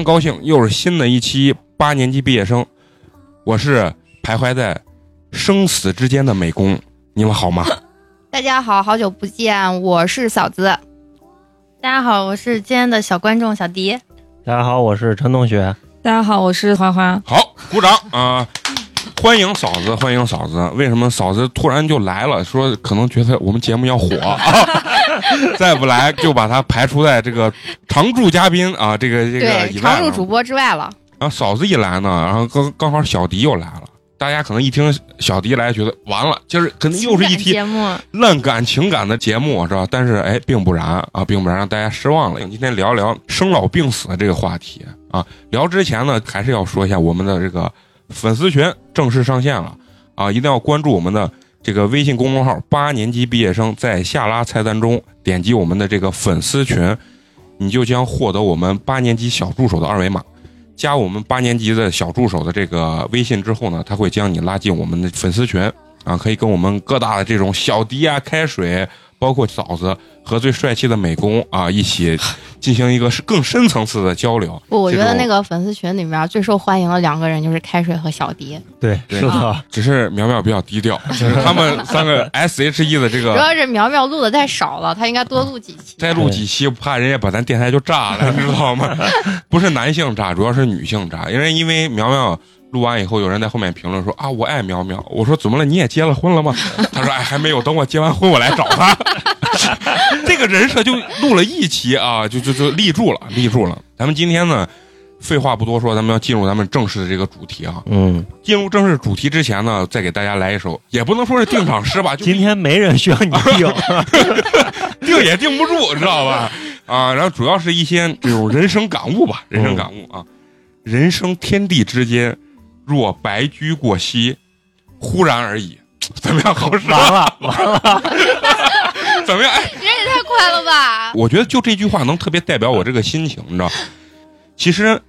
常高兴，又是新的一期八年级毕业生，我是徘徊在生死之间的美工，你们好吗？大家好，好久不见，我是嫂子。大家好，我是今天的小观众小迪。大家好，我是陈同学。大家好，我是花花。好，鼓掌啊、欢迎嫂子，欢迎嫂子。为什么嫂子突然就来了？说可能觉得我们节目要火啊，再不来就把他排除在这个常驻嘉宾啊，这个这个。常驻主播之外了。然后嫂子一来呢，然后刚刚好小迪又来了。大家可能一听小迪来，觉得完了，就是肯定又是一期烂感情感的节目，是吧？但是哎，并不然啊，并不然，让大家失望了。今天聊聊生老病死的这个话题啊。聊之前呢，还是要说一下我们的这个粉丝群正式上线了啊，一定要关注我们的这个微信公众号“八年级毕业生”，在下拉菜单中点击我们的这个粉丝群，你就将获得我们八年级小助手的二维码。加我们八年级的小助手的这个微信之后呢，他会将你拉进我们的粉丝群啊，可以跟我们各大的这种小迪啊、开水，包括嫂子和最帅气的美工啊，一起 进行一个是更深层次的交流。不，我觉得那个粉丝群里面最受欢迎的两个人就是开水和小迪，对，对是的，只是苗苗比较低调，就 是他们三个 S H E 的这个主要是苗苗录的太少了，他应该多录几期。再录几期，怕人家把咱电台就炸了，你知道吗？不是男性炸，主要是女性炸。因为因为苗苗录完以后，有人在后面评论说啊，我爱苗苗。我说怎么了？你也结了婚了吗？他说哎，还没有，等我结完婚我来找他。这个人设就录了一期啊，就就就立住了，立住了。咱们今天呢，废话不多说，咱们要进入咱们正式的这个主题啊。嗯，进入正式主题之前呢，再给大家来一首，也不能说是定场诗吧，就今天没人需要你 定，定也定不住，知道吧？啊，然后主要是一些这种人生感悟吧，人生感悟啊。人生天地之间，若白驹过隙，忽然而已。怎么样，好使？完了 完了，怎么样？哎，人也太快了吧！我觉得就这句话能特别代表我这个心情，你知道？其实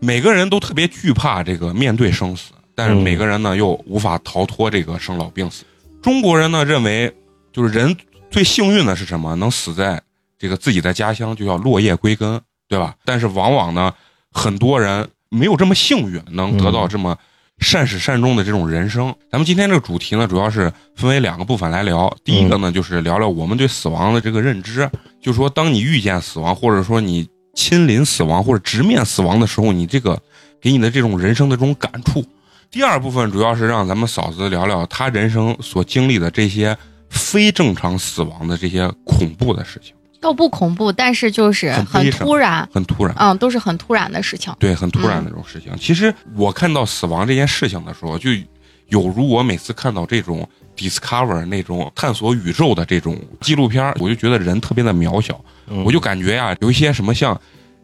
每个人都特别惧怕这个面对生死，但是嗯每个人呢又无法逃脱这个生老病死。中国人呢认为，就是人最幸运的是什么？能死在这个自己的家乡，就叫落叶归根，对吧？但是往往呢，很多人没有这么幸运，能得到这么善始善终的这种人生。咱们今天这个主题呢，主要是分为两个部分来聊。第一个呢，就是聊聊我们对死亡的这个认知，就是说，当你遇见死亡，或者说你亲临死亡或者直面死亡的时候，你这个给你的这种人生的这种感触。第二部分主要是让咱们嫂子聊聊她人生所经历的这些非正常死亡的这些恐怖的事情，倒不恐怖，但是就是很突然，很突然。嗯，都是很突然的事情。对，很突然的这种事情。其实我看到死亡这件事情的时候，就有如我每次看到这种 Discover 那种探索宇宙的这种纪录片，我就觉得人特别的渺小，嗯我就感觉呀、有一些什么像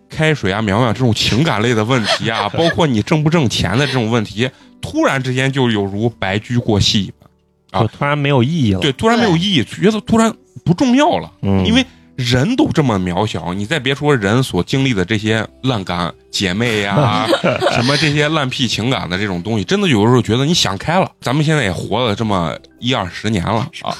开水啊、苗苗这种情感类的问题啊，包括你挣不挣钱的这种问题，突然之间就有如白驹过隙一般，啊突然没有意义了。对，突然没有意义，觉得突然不重要了。嗯，因为人都这么渺小，你再别说人所经历的这些烂感姐妹呀、什么这些烂屁情感的这种东西，真的有的时候觉得你想开了。咱们现在也活了这么一二十年了啊，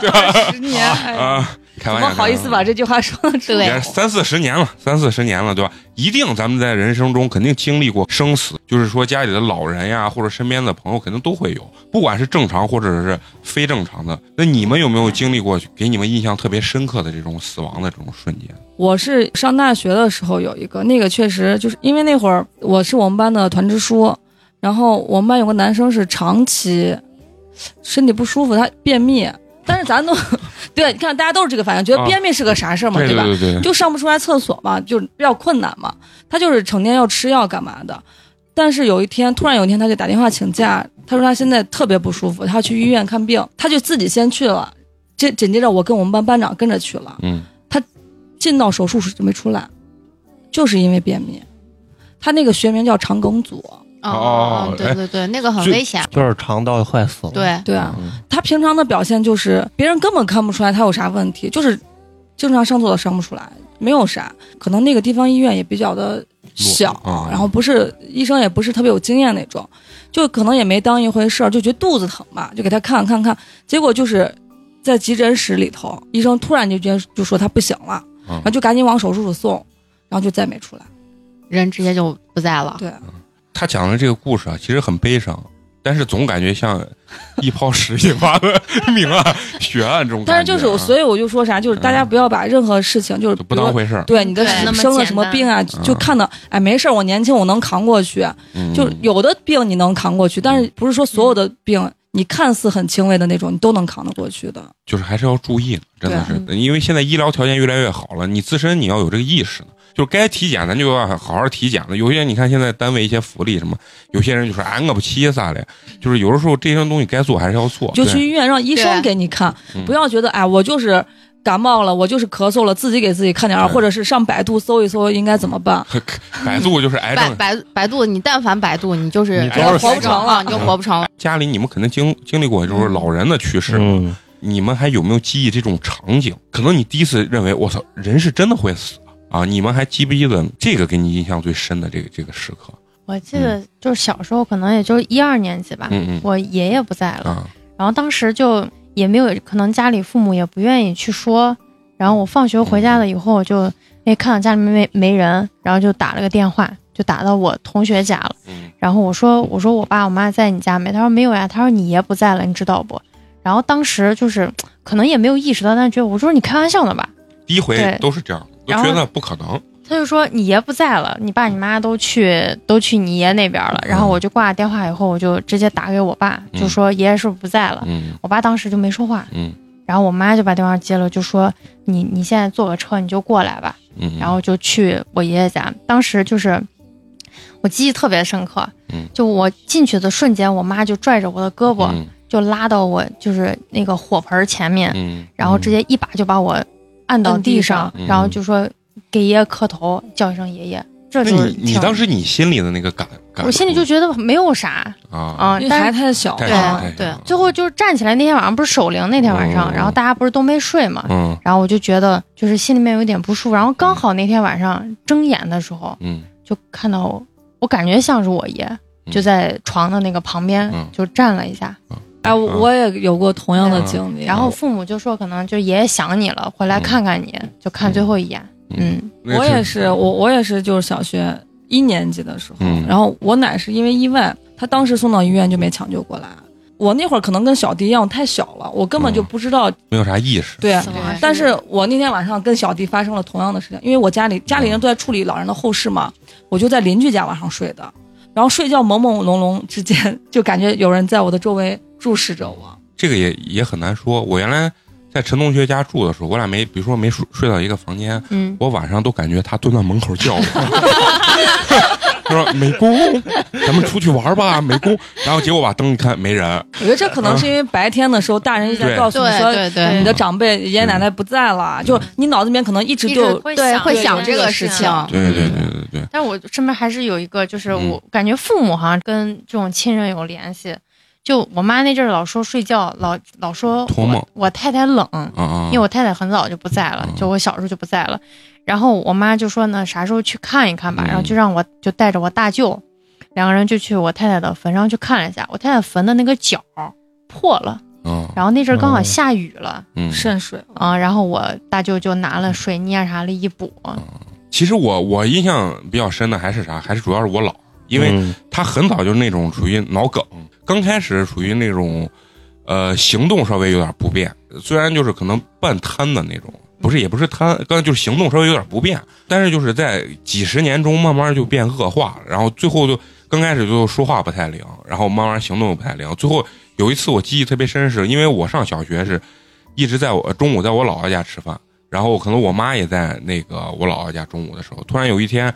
对吧？十年，哎啊，开玩笑，怎么好意思把这句话说出对来？也三四十年了，三四十年了，对吧？一定咱们在人生中肯定经历过生死，就是说家里的老人呀，或者身边的朋友肯定都会有，不管是正常或者是非正常的。那你们有没有经历过给你们印象特别深刻的这种死亡的这种瞬间？我是上大学的时候有一个，那个确实就是因为那会儿我是我们班的团支书，然后我们班有个男生是长期身体不舒服，他便秘，但是咱都对，你看大家都是这个反应，觉得啊便秘是个啥事儿嘛，吧？对对对，就上不出来厕所嘛，就比较困难嘛。他就是成天要吃药干嘛的。但是有一天，突然有一天，他就打电话请假，他说他现在特别不舒服，他要去医院看病，他就自己先去了。这紧接着我跟我们班班长跟着去了，嗯进到手术室就没出来，就是因为便秘。他那个学名叫肠梗阻，哦对对对，那个很危险。就是肠道坏死了。，对，对啊，嗯他平常的表现就是别人根本看不出来他有啥问题，就是经常上厕所上不出来，没有啥。可能那个地方医院也比较的小，啊然后不是医生也不是特别有经验那种，就可能也没当一回事儿，就觉得肚子疼吧，就给他看看看，结果就是在急诊室里头，医生突然就觉得就说他不行了，嗯然后就赶紧往手术室送，然后就再没出来。人直接就不在了。对，他讲的这个故事啊，其实很悲伤，但是总感觉像一泡屎引发的命案、血案这种但感觉啊。是就是，所以我就说啥，就是大家不要把任何事情就是就不当回事儿。对你的生了什么病啊，嗯就看到哎没事儿，我年轻我能扛过去。嗯就有的病你能扛过去，但是不是说所有的病你看似很轻微的那种你都能扛得过去的。就是还是要注意，真的是，因为现在医疗条件越来越好了，你自身你要有这个意识呢。就该体检咱就要好好体检了。有些你看现在单位一些福利什么，有些人就说哎我不起啥的，就是有的时候这些东西该做还是要做。就去医院让医生给你看，嗯不要觉得哎我就是感冒了，我就是咳嗽了，自己给自己看点儿，或者是上百度搜一搜应该怎么办。百度就是癌症。百百百度，你但凡百度，你就是你就是活不成了啊你就活不成了。家里你们肯定经经历过，就是老人的去世，嗯，你们还有没有记忆这种场景？可能你第一次认为我操，人是真的会死啊！你们还记不记得这个给你印象最深的这个这个时刻？我记得就是小时候，可能也就一二年级吧，嗯嗯我爷爷不在了，啊然后当时就也没有，可能家里父母也不愿意去说。然后我放学回家了以后，就哎看到家里面没没人，然后就打了个电话，就打到我同学家了。嗯然后我说我说我爸我妈在你家没？他说没有呀。他说你爷不在了，你知道不？然后当时就是可能也没有意识到，但是觉得我说你开玩笑呢吧？第一回都是这样，都然后觉得不可能。他就说你爷不在了，你爸你妈都去都去你爷那边了。然后我就挂了电话以后，我就直接打给我爸，嗯就说爷爷是不是不在了？嗯我爸当时就没说话，嗯然后我妈就把电话接了，就说你你现在坐个车你就过来吧，嗯，然后就去我爷爷家。当时就是我记忆特别深刻，嗯就我进去的瞬间，我妈就拽着我的胳膊，嗯就拉到我就是那个火盆前面，嗯，然后直接一把就把我按到地地上，上然后就说给爷爷磕头，叫一声爷爷。这就是你你当时你心里的那个感感，我心里就觉得没有啥啊，啊，因为孩子太小了对最后就是站起来那天晚上不是守灵那天晚上，哦然后大家不是都没睡嘛，嗯然后我就觉得就是心里面有点不舒服，然后刚好那天晚上睁眼的时候，嗯就看到我，我感觉像是我爷，嗯就在床的那个旁边嗯就站了一下，哎，我我也有过同样的嗯。经历。然后父母就说可能就爷爷想你了，回来看看你，就看最后一眼，嗯，那我也是，我我也是，就是小学一年级的时候，嗯。然后我奶是因为意外，她当时送到医院就没抢救过来。我那会儿可能跟小弟一样，我太小了，我根本就嗯。不知道。没有啥意识。对，但是我那天晚上跟小弟发生了同样的事情，因为我家里家里人都在处理老人的后事嘛，我就在邻居家晚上睡的，然后睡觉朦朦胧胧之间，就感觉有人在我的周围注视着我。这个也也很难说。我原来在陈同学家住的时候，我俩没，比如说没睡睡到一个房间，嗯，我晚上都感觉他蹲在门口叫我，他说美工，咱们出去玩吧，美工。然后结果把灯一看，没人。我觉得这可能是因为白天的时候，大人一直在告诉你说，对对对你的长辈爷爷奶奶不在了，就你脑子里面可能一直一就会想对会想这个事情情。对对对对对，但我身边还是有一个，就是嗯我感觉父母好像跟这种亲人有联系。就我妈那阵儿老说睡觉，老老说我我太太冷，啊啊，因为我太太很早就不在了，嗯。就我小时候就不在了。然后我妈就说呢，啥时候去看一看吧，嗯。然后就让我就带着我大舅，两个人就去我太太的坟上去看了一下。我太太坟的那个角破了，嗯然后那阵儿刚好嗯下雨了嗯，渗水了。啊、然后我大舅就拿了水泥啊啥的一补，其实我我印象比较深的还是啥，还是主要是我姥，因为嗯。他很早就是那种属于脑梗，刚开始属于那种，呃，行动稍微有点不便，虽然就是可能半瘫的那种，不是也不是瘫，刚就是行动稍微有点不便，但是就是在几十年中慢慢就变恶化了，然后最后就刚开始就说话不太灵，然后慢慢行动又不太灵，最后有一次我记忆特别深是，因为我上小学是一直在我中午在我姥姥家吃饭，然后可能我妈也在那个我姥姥家中午的时候，突然有一天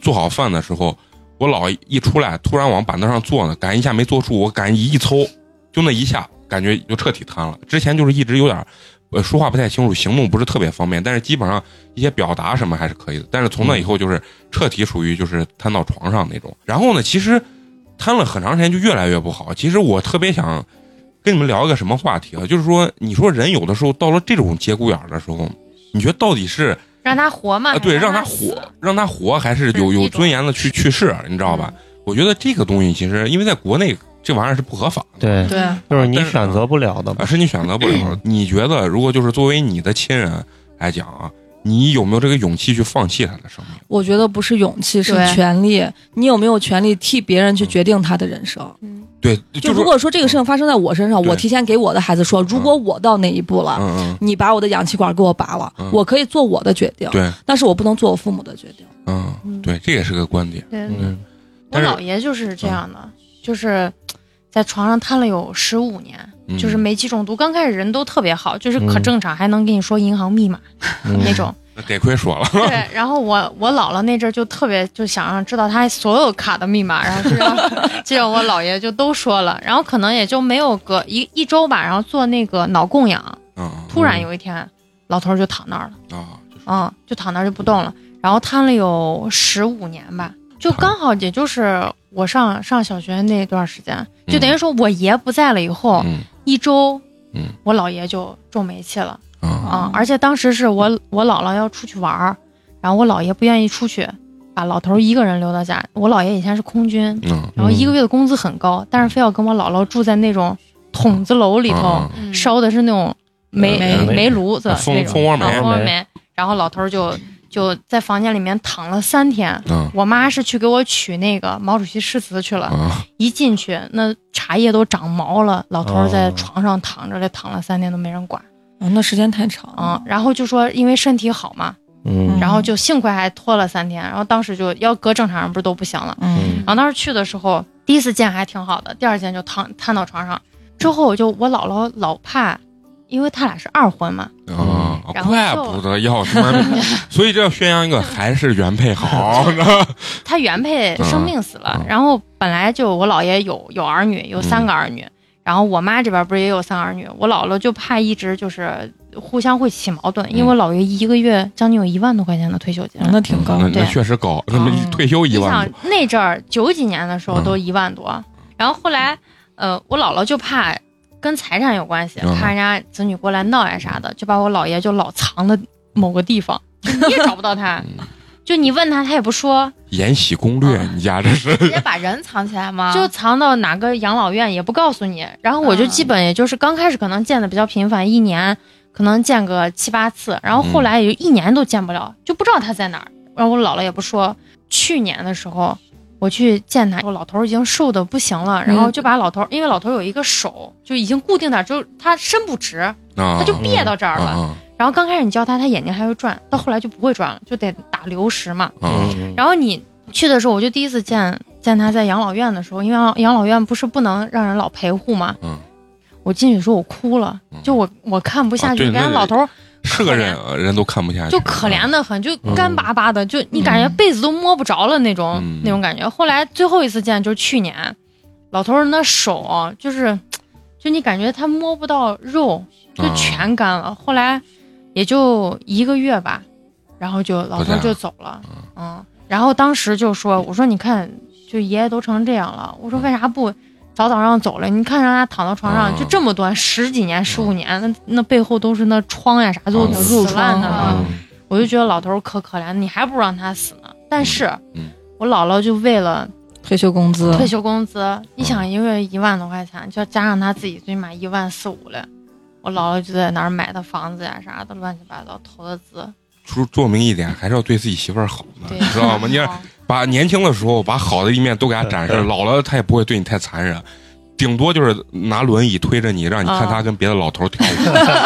做好饭的时候，我姥一出来，突然往板凳上坐呢，感一下没坐住，我感一一抽，就那一下，感觉就彻底瘫了。之前就是一直有点。呃，说话不太清楚，行动不是特别方便，但是基本上一些表达什么还是可以的。但是从那以后就是彻底属于就是瘫到床上那种。然后呢，其实瘫了很长时间就越来越不好。其实我特别想跟你们聊一个什么话题啊？就是说，你说人有的时候到了这种节骨眼的时候，你觉得到底是让他活嘛？啊，对，让他他活，让他活，还是有有尊严的去去世，你知道吧？我觉得这个东西其实因为在国内这玩意儿是不合法的。对，对，就是你选择不了的。是你选择不了。你觉得，如果就是作为你的亲人来讲啊，你有没有这个勇气去放弃他的生命？我觉得不是勇气，是权利。你有没有权利替别人去决定他的人生？嗯对，就如果说这个事情发生在我身上，我提前给我的孩子说，如果我到那一步了，你把我的氧气管给我拔了，嗯我可以做我的决定，对，但是我不能做我父母的决定。嗯对，这也是个观点。对，嗯，我姥爷就是这样的，就是在床上瘫了有十五年，嗯。就是煤气中毒。刚开始人都特别好，就是可嗯。正常，还能跟你说银行密码嗯。那种。那得亏说了，对，然后我我姥姥那阵儿就特别就想让知道他所有卡的密码，然后就让我姥爷就都说了，然后可能也就没有隔一一周吧，然后做那个脑供氧，嗯突然有一天，老头儿就躺那儿了。嗯啊，就是。嗯，就躺那儿就不动了，然后瘫了有十五年吧，就刚好也就是我上上小学那段时间，就等于说我爷不在了以后、嗯。一周，嗯。我姥爷就中煤气了啊。啊、而且当时是我我姥姥要出去玩儿，然后我姥爷不愿意出去，把老头儿一个人留到家。我姥爷以前是空军，嗯然后一个月的工资很高，但是非要跟我姥姥住在那种筒子楼里头，烧的是那种煤煤煤炉子那种蜂窝煤啊蜂窝煤煤。然后老头儿就就在房间里面躺了三天。嗯我妈是去给我取那个毛主席诗词去了，啊一进去那茶叶都长毛了，老头在哦床上躺着，这躺了三天都没人管。啊，那时间太长嗯，。然后就说因为身体好嘛，嗯然后就幸亏还拖了三天，然后当时就要搁正常人不是都不行了。嗯然后当时去的时候，第一次见还挺好的，第二次见就躺瘫到床上。之后我就我姥姥老怕，因为他俩是二婚嘛，啊，然后怪不得要他妈，所以这要宣扬一个还是原配好 他原配生病死了，嗯然后本来就我姥爷有有儿女，有三个儿女，然后我妈这边不是也有三个儿女，我姥姥就怕一直就是互相会起矛盾，因为我姥爷一个月将近有一万多块钱的退休金。嗯那挺高那。那确实高，那退休一你想万多，那阵儿九几年的时候嗯都一万多，然后后来呃我姥姥就怕跟财产有关系，嗯怕人家子女过来闹呀啥的，就把我姥爷就老藏的某个地方，你也找不到他嗯，就你问他他也不说，延禧攻略，嗯你家这是直接把人藏起来吗？就藏到哪个养老院也不告诉你。然后我就嗯基本也就是刚开始可能见的比较频繁，一年可能见个七八次，然后后来也就一年都见不了，就不知道他在哪儿。然后我姥姥也不说。去年的时候我去见他，老头已经瘦的不行了，然后就把老头，因为老头有一个手就已经固定点儿，就他伸不直，他他就别到这儿了。啊然后刚开始你教他，他眼睛还会转，到后来就不会转了，就得打流食嘛。然后你去的时候，我就第一次见见他在养老院的时候，因为养养老院不是不能让人老陪护嘛。嗯我进去的时候我哭了，嗯就我我看不下去，感觉老头儿是个人人都看不下去，就可怜的很，就嗯。干巴巴的，就你感觉被子都摸不着了那种、嗯。那种感觉。后来最后一次见就是去年，老头儿那手啊就是，就你感觉他摸不到肉，就啊全干了。后来也就一个月吧，然后就老头就走了，嗯，然后当时就说，我说你看，就爷爷都成这样了，我说为啥不早早上走了？你看人家躺到床上，嗯就这么短十几年、十五年，那那背后都是那疮呀啥都嗯死烂的我就觉得老头可可怜，你还不如让他死呢。但是，嗯我姥姥就为了退休工资，退休工资，你想一个月一万多块钱，就加上他自己最起码一万四五了。我姥姥就在那儿买的房子呀啥的，乱七八糟投的资，说做明一点，还是要对自己媳妇儿好的，对，知道吗？你好把年轻的时候把好的一面都给他展示，老了他也不会对你太残忍，顶多就是拿轮椅推着你，让你看他跟别的老头跳舞，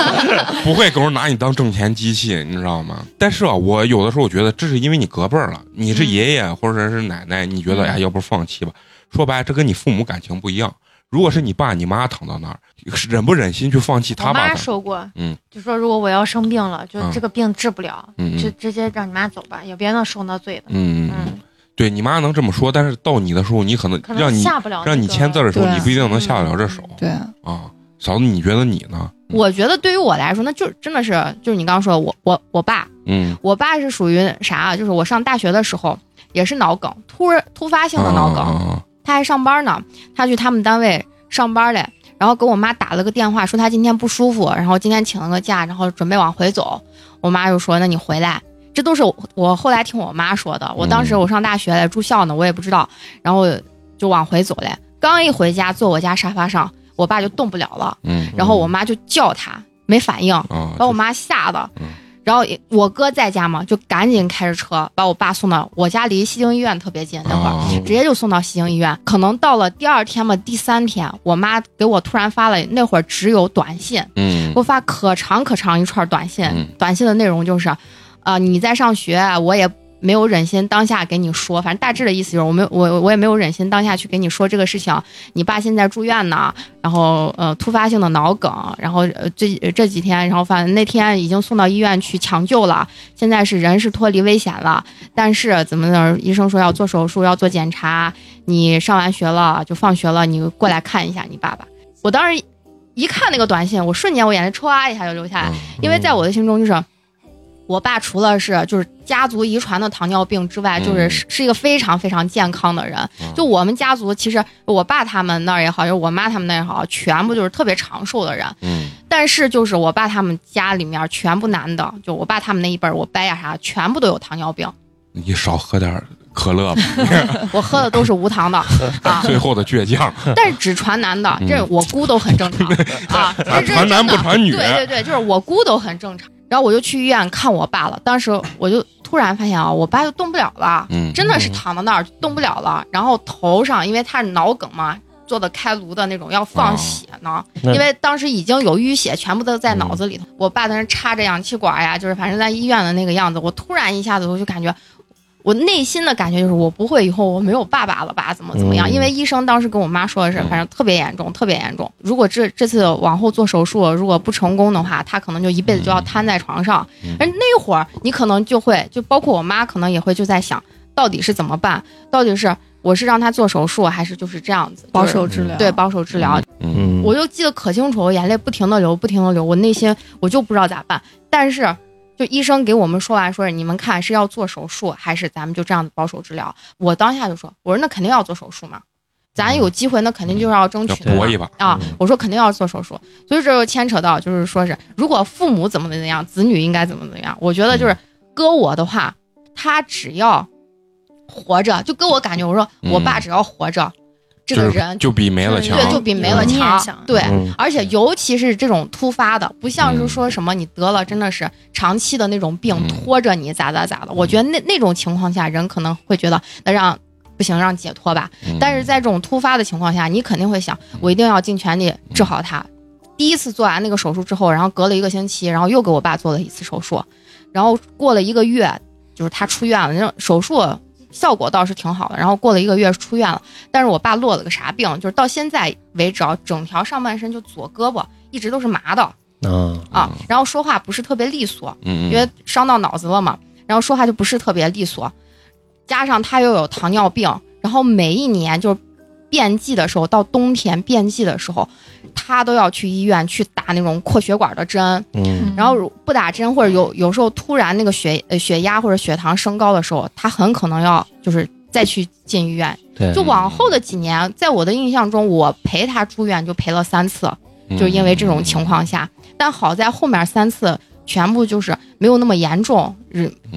不会狗拿你当挣钱机器，你知道吗？但是啊，我有的时候我觉得这是因为你隔辈儿了，你是爷爷或者是奶奶，你觉得嗯哎，要不放弃吧？说白了，这跟你父母感情不一样。如果是你爸你妈躺到那儿，忍不忍心去放弃他我妈？说过，嗯，就说如果我要生病了，就嗯这个病治不了，就直接让你妈走吧，也别能受那罪的。嗯，嗯嗯，对你妈能这么说，但是到你的时候，你可能让你下不了、那个，让你签字的时候，你不一定能下得了这手。对，啊。嫂子，你觉得你呢？我觉得对于我来说，那就真的是就是你刚刚说的我我我爸，嗯，我爸是属于啥啊？就是我上大学的时候也是脑梗，突突发性的脑梗，啊他还上班呢，他去他们单位上班嘞，然后给我妈打了个电话，说他今天不舒服，然后今天请了个假，然后准备往回走。我妈就说：“那你回来。”这都是我我后来听我妈说的。我当时嗯我上大学嘞，住校呢，我也不知道，然后就往回走嘞。刚一回家，坐我家沙发上，我爸就动不了了，嗯然后我妈就叫他，没反应，啊，把我妈吓的嗯。然后我哥在家嘛，就赶紧开着车把我爸送到我家离西京医院特别近，那会儿啊直接就送到西京医院。可能到了第二天嘛，第三天，我妈给我突然发了，那会儿只有短信，嗯给我发可长可长一串短信，嗯短信的内容就是，啊、你在上学，我也。没有忍心当下给你说，反正大致的意思就是我没有我我也没有忍心当下去给你说这个事情。你爸现在住院呢，然后呃突发性的脑梗，然后呃这这几天，然后反正那天已经送到医院去抢救了，现在是人是脱离危险了，但是怎么的，医生说要做手术要做检查，你上完学了就放学了，你过来看一下你爸爸。我当时一看那个短信，我瞬间我眼泪唰一下就流下来，嗯因为在我的心中就是。我爸除了是就是家族遗传的糖尿病之外，就是嗯是是一个非常非常健康的人。嗯就我们家族，其实我爸他们那儿也好，就是我妈他们那儿也好，全部就是特别长寿的人。嗯但是就是我爸他们家里面全部男的，就我爸他们那一辈儿，我伯呀啥，全部都有糖尿病。你少喝点可乐吧，我喝的都是无糖的 啊，最后的倔强。但是只传男的，这我姑都很正常 啊。传男不传女对对对，就是我姑都很正常。然后我就去医院看我爸了，当时我就突然发现啊，我爸就动不了了，嗯真的是躺到那儿动不了了。然后头上因为他是脑梗嘛，做的开颅的那种要放血呢，那因为当时已经有淤血，全部都在脑子里头。我爸在那插着氧气管呀，就是反正在医院的那个样子，我突然一下子我就感觉。我内心的感觉就是，我不会以后我没有爸爸了吧？怎么怎么样？嗯因为医生当时跟我妈说的是，嗯反正特别严重，特别严重。如果这这次往后做手术，如果不成功的话，他可能就一辈子就要瘫在床上。嗯而那会儿你可能就会，就包括我妈可能也会就在想，到底是怎么办？到底是我是让他做手术，还是就是这样子保守治疗。对保守治疗？嗯嗯，我就记得可清楚，我眼泪不停的流，不停的流，我内心我就不知道咋办。但是，就医生给我们说完，说你们看是要做手术，还是咱们就这样子保守治疗？我当下就说，我说那肯定要做手术嘛，咱有机会，那肯定就是要争取搏一把。啊嗯！我说肯定要做手术，所以这就牵扯到就是说是，如果父母怎么怎么样，子女应该怎么怎么样。我觉得就是搁我的话，他只要活着，就给我感觉，我说我爸嗯只要活着，这个人就比没了强。对，就比没了嗯强。对，嗯而且尤其是这种突发的，不像是嗯说什么你得了真的是长期的那种病嗯拖着你咋咋咋的。我觉得那那种情况下，人可能会觉得那让不行让解脱吧。嗯但是在这种突发的情况下，你肯定会想，我一定要尽全力治好他。第一次做完那个手术之后，然后隔了一个星期，然后又给我爸做了一次手术，然后过了一个月，就是他出院了。那种手术效果倒是挺好的，然后过了一个月出院了。但是我爸落了个啥病，就是到现在为止啊，整条上半身就左胳膊一直都是麻的啊，啊，然后说话不是特别利索，嗯，因为伤到脑子了嘛，然后说话就不是特别利索，加上他又有糖尿病，然后每一年就是变季的时候，到冬天变季的时候，他都要去医院去打那种扩血管的针，嗯然后不打针或者有有时候突然那个血呃血压或者血糖升高的时候，他很可能要就是再去进医院。对，就往后的几年，在我的印象中，我陪他住院就陪了三次，就是因为这种情况下。但好在后面三次全部就是没有那么严重，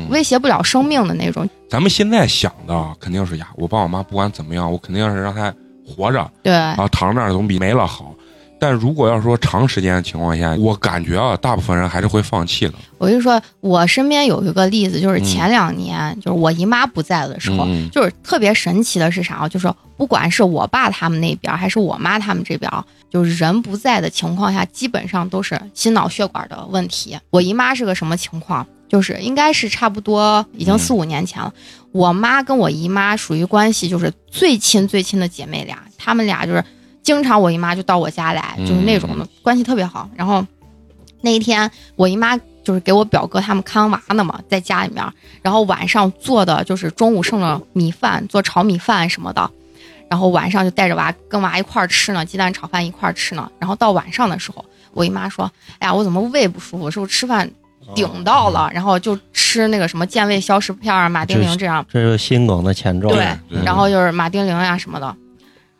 威胁不了生命的那种。咱们现在想的啊肯定是呀，我爸我妈不管怎么样，我肯定要是让他活着对，然后，躺那儿总比没了好。但如果要说长时间的情况下，我感觉啊，大部分人还是会放弃的。我就说我身边有一个例子，就是嗯前两年，就是我姨妈不在的时候，嗯就是特别神奇的是啥啊？就是不管是我爸他们那边儿还是我妈他们这边儿，就是人不在的情况下，基本上都是心脑血管的问题。我姨妈是个什么情况？就是应该是差不多已经嗯四五年前了。我妈跟我姨妈属于关系就是最亲最亲的姐妹俩，她们俩就是经常我姨妈就到我家来，就是那种的、关系特别好。然后那一天我姨妈就是给我表哥他们看娃呢嘛，在家里面，然后晚上做的就是中午剩的米饭，做炒米饭什么的。然后晚上就带着娃跟娃一块儿吃呢，鸡蛋炒饭一块儿吃呢。然后到晚上的时候，我姨妈说：“哎呀，我怎么胃不舒服？是不是吃饭顶到了？”然后就吃那个什么健胃消食片啊、马丁啉这样。这是心梗的前兆。对对然后就是马丁啉呀什么的，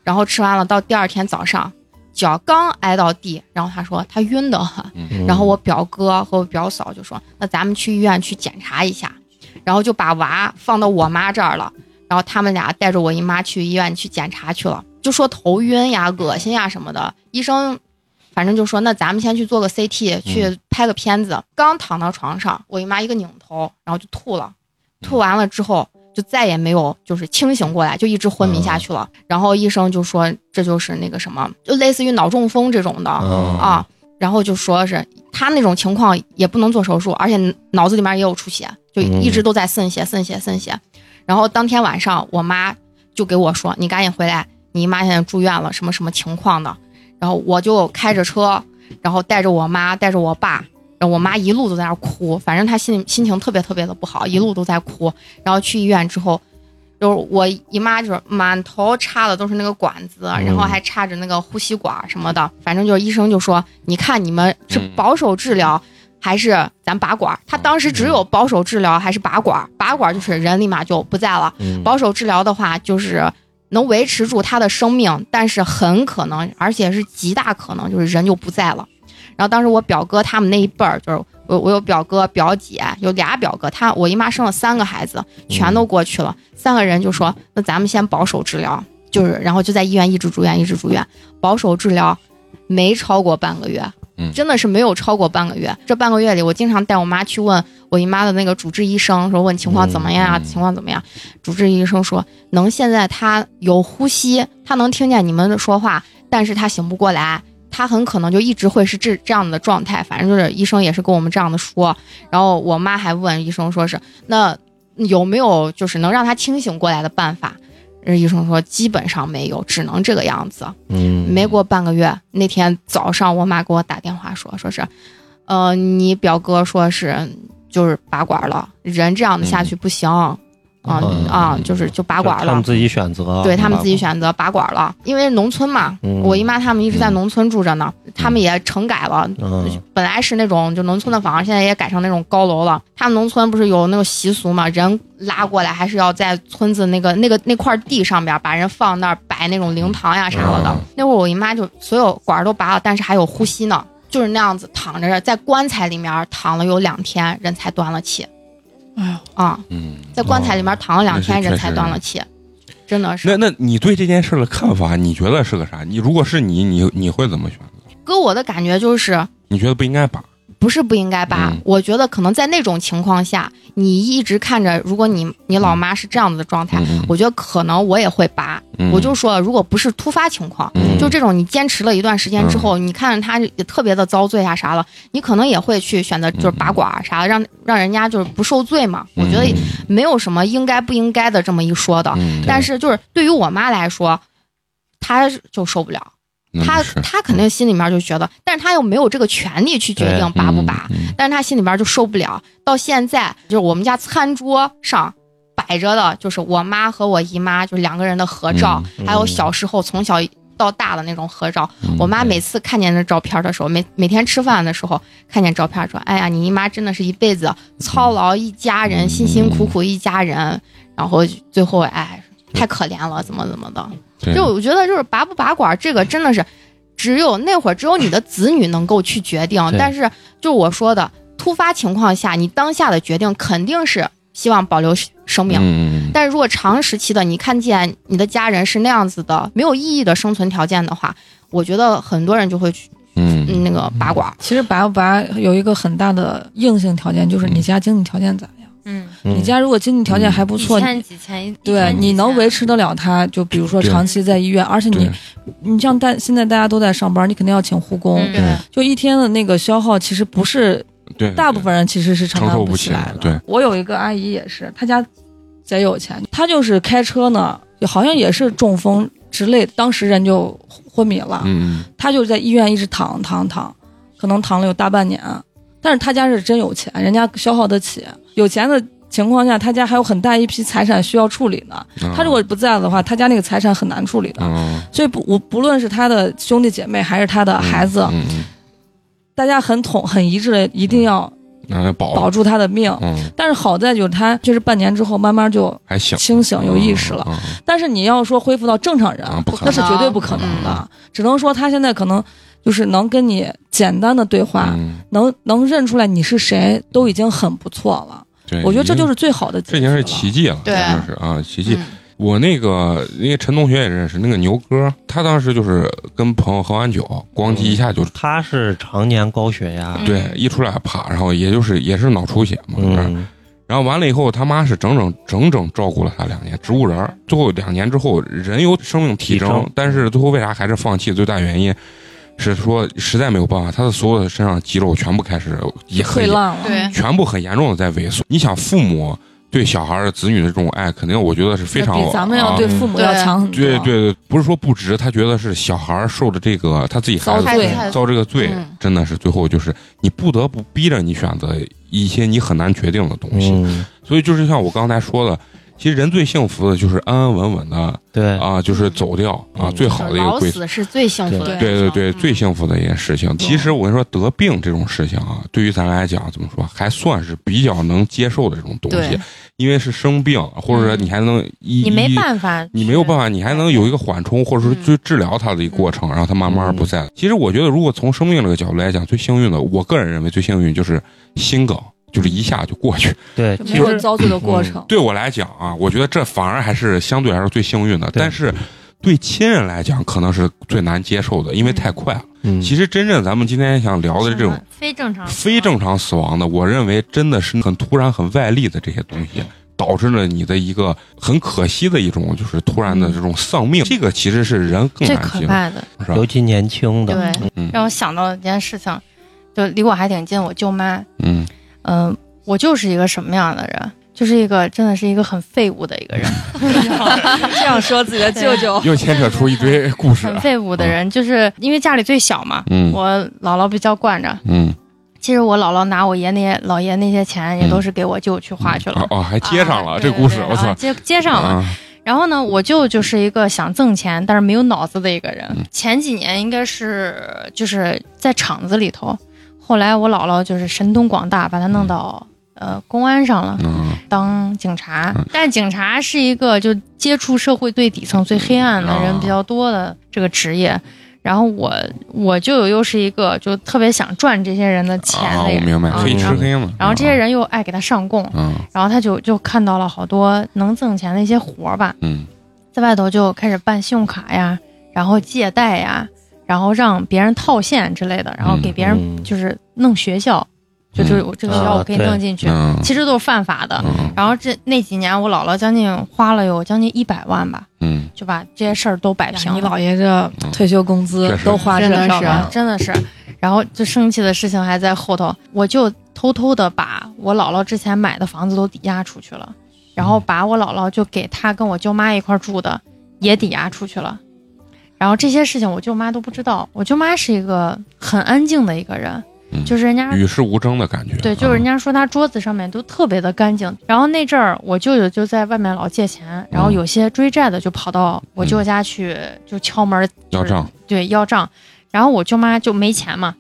然后吃完了，到第二天早上脚刚挨到地，然后他说他晕的很，嗯然后我表哥和我表嫂就说那咱们去医院去检查一下，然后就把娃放到我妈这儿了，然后他们俩带着我姨妈去医院去检查去了，就说头晕呀、恶心呀什么的，医生。反正就说，那咱们先去做个 CT，去拍个片子。刚躺到床上，我姨妈一个拧头，然后就吐了。吐完了之后，就再也没有就是清醒过来，就一直昏迷下去了。然后医生就说这就是那个什么，就类似于脑中风这种的、嗯啊。然后就说是他那种情况也不能做手术，而且脑子里面也有出血，就一直都在渗血、渗血、渗血。然后当天晚上，我妈就给我说：“你赶紧回来，你姨妈现在住院了，什么什么情况的。”然后我就开着车，然后带着我妈，带着我爸。然后我妈一路都在那儿哭，反正她心里心情特别特别的不好，一路都在哭。然后去医院之后，就是我姨妈就是满头插的都是那个管子，然后还插着那个呼吸管什么的。反正就是医生就说，你看你们是嗯保守治疗。还是咱拔管儿，他当时只有保守治疗还是拔管儿，拔管儿就是人立马就不在了，嗯保守治疗的话，就是能维持住他的生命，但是很可能，而且是极大可能，就是人就不在了。然后当时我表哥他们那一辈儿，就是我我有表哥表姐，有俩表哥，他我姨妈生了三个孩子，全都过去了，三个人就说那咱们先保守治疗，就是然后就在医院一直住院，一直住院，保守治疗没超过半个月。嗯真的是没有超过半个月。这半个月里，我经常带我妈去问我姨妈的那个主治医生，说问情况怎么样啊？情况怎么样？主治医生说，能现在她有呼吸，她能听见你们的说话，但是她醒不过来。她很可能就一直会是这这样的状态，反正就是医生也是跟我们这样的说。然后我妈还问医生说是那有没有就是能让他清醒过来的办法？呃医生说基本上没有，只能这个样子。嗯没过半个月，那天早上我妈给我打电话说，说是，呃，你表哥说是就是拔管了，人这样的下去不行，啊、嗯。啊，就是就拔管了。他们。自己选择，对他们自己选择拔管了，因为农村嘛，嗯。我姨妈他们一直在农村住着呢，他们也城改了，嗯。本来是那种就农村的房，现在也改成那种高楼了。他们农村不是有那种习俗嘛，人拉过来还是要在村子那个那个那块地上边把人放那儿摆那种灵堂呀啥了的。嗯。那会儿我姨妈就所有管儿都拔了，但是还有呼吸呢，就是那样子躺着，在棺材里面躺了有两天，人才断了气哎呀，啊，嗯，在棺材里面躺了两天，人才断了气，真的是。那那你对这件事的看法，你觉得是个啥？你如果是你，你你会怎么选择？给我的感觉就是。你觉得不应该拔？不是不应该拔，嗯。我觉得可能在那种情况下，你一直看着，如果你你老妈是这样子的状态，嗯。我觉得可能我也会拔。嗯。我就说，如果不是突发情况，嗯。就这种你坚持了一段时间之后，你看着他也特别的遭罪啊啥的，你可能也会去选择就是拔管儿啥的，让让人家就是不受罪嘛。我觉得没有什么应该不应该的这么一说的，嗯，但是就是对于我妈来说，她就受不了。他他肯定心里面就觉得，但是他又没有这个权利去决定拔不拔，嗯嗯。但是他心里边就受不了。到现在就是我们家餐桌上摆着的，就是我妈和我姨妈就两个人的合照，嗯还有小时候从小到大的那种合照。嗯我妈每次看见那照片的时候，每每天吃饭的时候看见照片说：“哎呀，你姨妈真的是一辈子操劳一家人，嗯辛辛苦苦一家人，然后最后哎太可怜了，怎么怎么的。”对就我觉得就是拔不拔管儿这个真的是，只有那会儿只有你的子女能够去决定。但是就我说的，突发情况下，你当下的决定肯定是希望保留生命。嗯但是如果长时期的你看见你的家人是那样子的没有意义的生存条件的话，我觉得很多人就会去嗯嗯那个拔管儿。其实拔不拔有一个很大的硬性条件，就是你家经济条件咋样。嗯，你家如果经济条件还不错，一千几千，一对你能维持得了他，就比如说长期在医院，而且你你像大现在大家都在上班，你肯定要请护工，就一天的那个消耗，其实不是对，大部分人其实是承担不起起来的。我有一个阿姨也是，她家贼有钱，她就是开车呢，好像也是中风之类的，当时人就昏迷了。嗯。她就在医院一直躺躺躺，可能躺了有大半年。但是他家是真有钱，人家消耗得起。有钱的情况下，他家还有很大一批财产需要处理呢。嗯，他如果不在的话，他家那个财产很难处理的。嗯所以不，我不论是他的兄弟姐妹还是他的孩子，嗯嗯大家很统很一致的，一定要嗯，保保住他的命。嗯但是好在就是他就是半年之后慢慢就还行，清醒有意识了。嗯，但是你要说恢复到正常人，那是绝对不可能的。嗯只能说他现在可能就是能跟你简单的对话，嗯，能能认出来你是谁，都已经很不错了。对，我觉得这就是最好的这已经是奇迹了，对真的是啊，奇迹。嗯我那个那个陈同学也认识，那个牛哥，他当时就是跟朋友喝完酒，咣叽一下就他是常年高血压，嗯对一出来啪，然后也就是也是脑出血嘛，嗯，然后完了以后，他妈是整整整整照顾了他两年，植物人儿。最后两年之后，人有生命体征体征，但是最后为啥还是放弃？最大原因是说实在没有办法，他的所有的身上肌肉全部开始也很溃烂了。对，全部很严重的在萎缩。你想，父母对小孩儿、子女的这种爱，肯定我觉得是非常比咱们要啊对父母要强很多。对对对，不是说不值，他觉得是小孩儿受的这个他自己孩子遭罪太遭这个罪，嗯真的是最后就是你不得不逼着你选择一些你很难决定的东西。嗯，所以就是像我刚才说的，其实人最幸福的就是安安稳稳的对，啊，就是走掉啊，嗯。最好的一个归。老死是最幸福的对。对对对，最幸福的一件事情。其实我跟你说，得病这种事情啊，对于咱来讲，怎么说，还算是比较能接受的这种东西，因为是生病，或者说你还能一，你没办法，你没有办法，你还能有一个缓冲，或者说嗯。去治疗它的一个过程，然后它慢慢不在了。其实我觉得，如果从生命这个角度来讲，最幸运的，我个人认为最幸运就是心梗，就是一下就过去。对，就没有其实遭罪的过程。对我来讲啊，我觉得这反而还是相对来说最幸运的。但是对亲人来讲，可能是最难接受的，因为太快了。嗯，其实真正咱们今天想聊的这种非正常非正常死亡的，我认为真的是很突然、很外力的这些东西。导致了你的一个很可惜的一种，就是突然的这种丧命，这个其实是人更可怕的。是吧尤？其年轻的，对，嗯让我想到一件事情，就离我还挺近，我舅妈。嗯嗯、我就是一个什么样的人？就是一个真的是一个很废物的一个人，这样说自己的舅舅，又牵扯出一堆故事很。废物的人，就是因为家里最小嘛，嗯我姥姥比较惯着。嗯，其实我姥姥拿我爷那些老爷那些钱，也都是给我舅去花去了。哦哦，还接上了啊这故事，我操！接接上了。啊然后呢，我舅就是一个想挣钱，但是没有脑子的一个人。嗯前几年应该是就是在厂子里头，后来我姥姥就是神通广大，把他弄到、呃公安上了，嗯。当警察。嗯。但警察是一个就接触社会最底层、最黑暗的人啊比较多的这个职业。然后我我舅舅又是一个就特别想赚这些人的钱啊，的人，我明白，啊黑吃然后黑嘛。然后这些人又爱给他上供，嗯。然后他就就看到了好多能挣钱的一些活儿吧，嗯。在外头就开始办信用卡呀，然后借贷呀，然后让别人套现之类的，然后给别人嗯就是弄学校，就就是我这个学校我可以弄进去，嗯其实都是犯法的。嗯然后这那几年我姥姥将近花了有将近一百万吧，嗯就把这些事儿都摆平了。你姥爷这退休工资都花这真的是上了啊，真的是。然后就生气的事情还在后头，我就偷偷的把我姥姥之前买的房子都抵押出去了，然后把我姥姥就给他跟我舅妈一块住的也抵押出去了。然后这些事情我舅妈都不知道，我舅妈是一个很安静的一个人，嗯就是人家与世无争的感觉。对，就是人家家说他桌子上面都特别的干净。然后那阵儿我舅舅就在外面老借钱，然后有些追债的就跑到我舅家去就敲门就是要账。对要账，然后我舅妈就没钱嘛，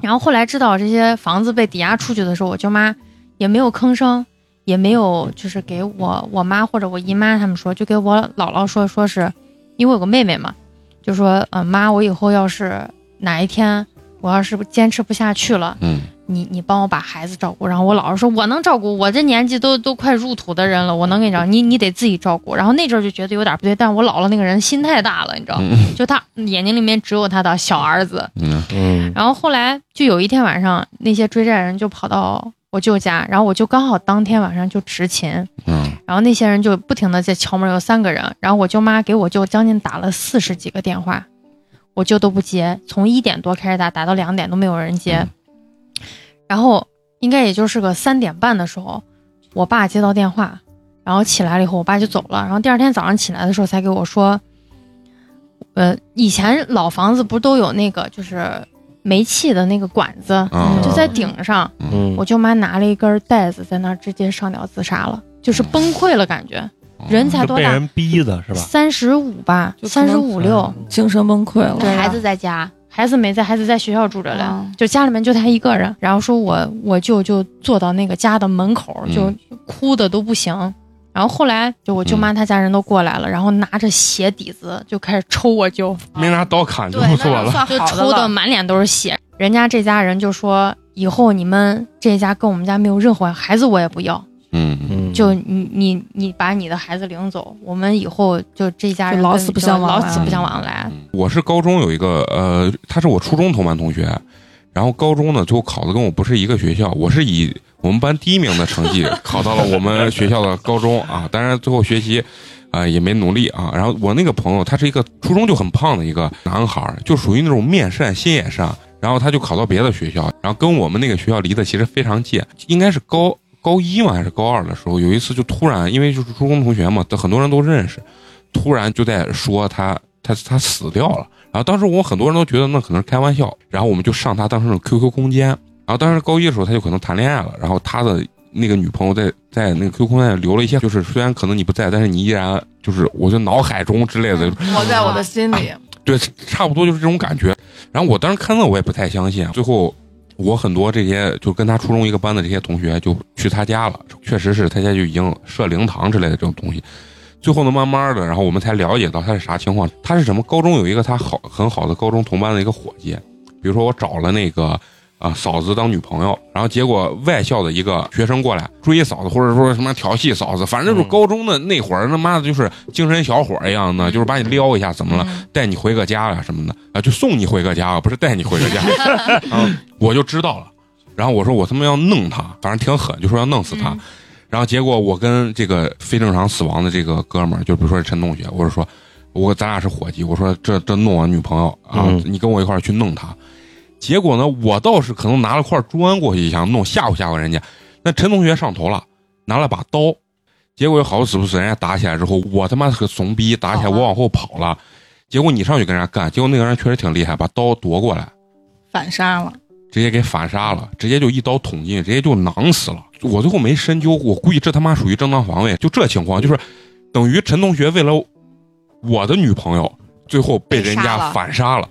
然后后来知道这些房子被抵押出去的时候，我舅妈也没有吭声，也没有就是给我我妈或者我姨妈他们说，就给我姥姥说，说是因为我有个妹妹嘛，就说嗯、呃妈，我以后要是哪一天我要是坚持不下去了，嗯。你你帮我把孩子照顾，然后我姥姥说，我能照顾，我这年纪都都快入土的人了，我能给你照顾，你你得自己照顾。然后那阵儿就觉得有点不对，但是我姥姥那个人心太大了，你知道吗？嗯。就他眼睛里面只有他的小儿子。嗯。嗯。然后后来就有一天晚上，那些追债人就跑到我舅家，然后我就刚好当天晚上就执勤，嗯然后那些人就不停的在敲门，有三个人，然后我舅妈给我舅将近打了四十几个电话，我舅都不接，从一点多开始打，打到两点都没有人接，嗯。然后应该也就是个三点半的时候，我爸接到电话，然后起来了以后，我爸就走了，然后第二天早上起来的时候才给我说，呃，以前老房子不是都有那个就是煤气的那个管子，啊就在顶上。嗯。我舅妈拿了一根带子在那儿直接上吊自杀了，就是崩溃了，感觉人才多大？被人逼的是吧？三十五吧，三十五六，精神崩溃了。孩子在家，孩子没在，孩子在学校住着嘞，嗯就家里面就他一个人。然后说我我舅就坐到那个家的门口，嗯就哭的都不行。然后后来就我舅妈她家人都过来了，然后拿着鞋底子就开始抽我舅，没拿刀砍就对，不错了。就。抽的满脸都是血。人家这家人就说以后你们这家跟我们家没有任何孩子，我也不要。嗯，嗯，就你你你把你的孩子领走，我们以后就这家人老死不相往来老死不相往来。嗯我是高中有一个呃，他是我初中同班同学，然后高中呢最后考的跟我不是一个学校，我是以我们班第一名的成绩 考到了我们学校的高中啊，当然最后学习啊、呃也没努力啊。然后我那个朋友他是一个初中就很胖的一个男孩儿，就属于那种面善心也善，然后他就考到别的学校，然后跟我们那个学校离得其实非常近，应该是高。高一嘛还是高二的时候，有一次就突然，因为就是初中同学嘛，很多人都认识，突然就在说他他他死掉了。然后当时我很多人都觉得那可能是开玩笑，然后我们就上他当时那种 QQ 空间。然后当时高一的时候他就可能谈恋爱了，然后他的那个女朋友在在那个 QQ 空间留了一些，就是虽然可能你不在，但是你依然就是我就脑海中之类的，活在我的心里。对，差不多就是这种感觉。然后我当时看到我也不太相信，最后我很多这些就跟他初中一个班的这些同学就去他家了，确实是他家就已经设灵堂之类的这种东西。最后呢，慢慢的，然后我们才了解到他是啥情况。他是什么？高中有一个他好很好的高中同班的一个伙计，比如说我找了那个啊、嫂子当女朋友，然后结果外校的一个学生过来追嫂子，或者说什么调戏嫂子，反正就是嗯高中的那会儿，他妈的就是精神小伙一样的，就是把你撩一下，怎么了？嗯带你回个家呀什么的啊，就送你回个家啊，不是带你回个家 啊，我就知道了。然后我说我他妈要弄他，反正挺狠，就说要弄死他。嗯然后结果我跟这个非正常死亡的这个哥们儿，就比如说是陈同学，我就说我咱俩是伙计，我说这这弄我女朋友啊，嗯你跟我一块儿去弄他。结果呢，我倒是可能拿了块砖过去想弄吓唬吓唬人家，那陈同学上头了，拿了把刀，结果有好死不死，人家打起来之后，我他妈是个怂逼，打起来我往后跑了，结果你上去跟人家干，结果那个人确实挺厉害，把刀夺过来，反杀了，直接给反杀了，直接就一刀捅进去，直接就囊死了。我最后没深究，我估计这他妈属于正当防卫，就这情况，就是等于陈同学为了我的女朋友，最后被人家反杀了，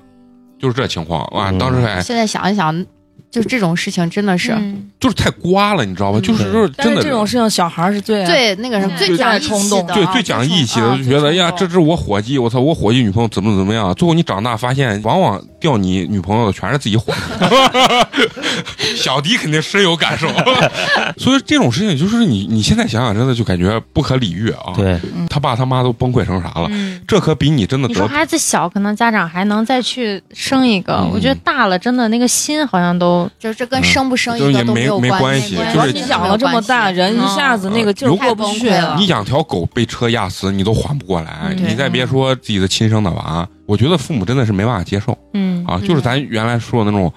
就是这情况啊！嗯当时还现在想一想，就这种事情真的是嗯。就是太瓜了，你知道吧？嗯。就是就是真的这种事情小孩是最最那个什么嗯。最讲义气最冲动。的，对，啊最讲义气的，啊就觉得哎呀，这是我伙计，我操，我伙计女朋友怎么怎么样。最后你长大发现，往往掉你女朋友的全是自己伙计，小迪肯定深有感受。所以这种事情，就是你你现在想想，真的就感觉不可理喻啊。，对，他爸他妈都崩溃成啥了，嗯，这可比你真的得你说孩子小，可能家长还能再去生一个，嗯。我觉得大了，真的那个心好像都就是这跟生不生一个都就也没有关没关系系，就是你养了这么大，人一下子那个劲儿嗯过不去太崩溃了你养条狗被车压死，你都缓不过来，嗯你再别说自己的亲生的娃，我觉得父母真的是没办法接受嗯啊。就是咱原来说的那种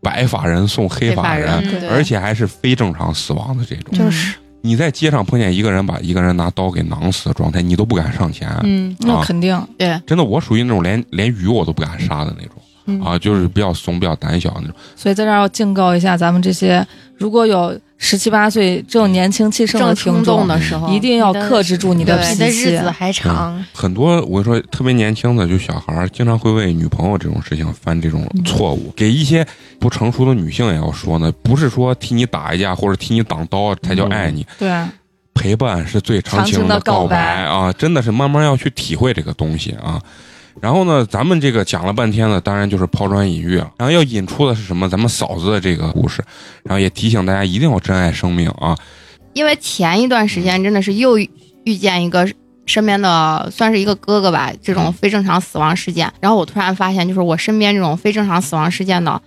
白发人送黑黑发发人，而且还是非正常死亡的这种。就是你在街上碰见一个人把一个人拿刀给囊死的状态，你都不敢上前。嗯那肯定。对，真的，我属于那种连连鱼我都不敢杀的那种嗯啊，就是比较怂、比较胆小那种。所以在这儿要警告一下咱们这些如果有十七八岁这种年轻气盛的冲听众动，的时候，一定要克制住你的对脾你的日气子。还长，很多我跟你说，特别年轻的就小孩儿，经常会为女朋友这种事情犯这种错误。给一些不成熟的女性也要说呢，不是说替你打一架或者替你挡刀才叫爱你，对，陪伴是最长长情的告白啊！真的是慢慢要去体会这个东西啊。然后呢，咱们这个讲了半天呢，当然就是抛砖引玉了。然后要引出的是什么？咱们嫂子的这个故事，然后也提醒大家一定要珍爱生命啊！因为前一段时间真的是又遇见一个身边的算是一个哥哥吧，这种非正常死亡事件，然后我突然发现，就是我身边这种非正常死亡事件的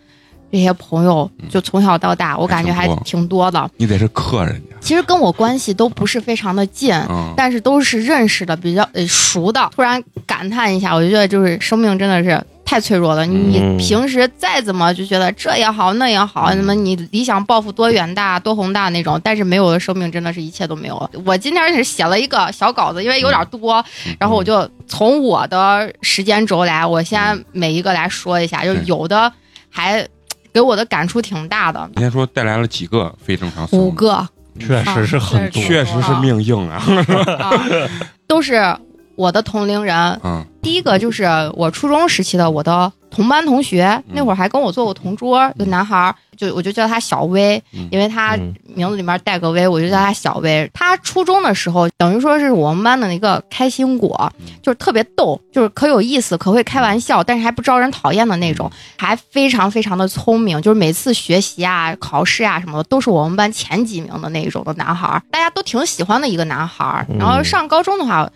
这些朋友，就从小到大，我感觉还挺多的。你得是客人家其实跟我关系都不是非常的近，啊，但是都是认识的比较呃熟的。突然感叹一下，我就觉得就是生命真的是太脆弱了。你嗯平时再怎么就觉得这也好那也好，嗯。那么你理想抱负多远大多宏大那种，但是没有了生命真的是一切都没有。了。我今天是写了一个小稿子，因为有点多，嗯。然后我就从我的时间轴来，我先每一个来说一下，就有的还给我的感触挺大的，你先说带来了几个非正常死亡五，个确实是很多。确实是命硬啊。啊，都是我的同龄人。嗯第一个就是我初中时期的我的同班同学，那会儿还跟我做过同桌，有男孩儿，就我就叫他小薇，嗯。因为他嗯。名字里面带个薇，我就叫他小薇。他初中的时候，等于说是我们班的一个开心果，就是特别逗，就是可有意思，可会开玩笑，但是还不招人讨厌的那种，还非常非常的聪明，就是每次学习啊、考试啊什么的，都是我们班前几名的那一种的男孩儿，大家都挺喜欢的一个男孩儿。然后上高中的话，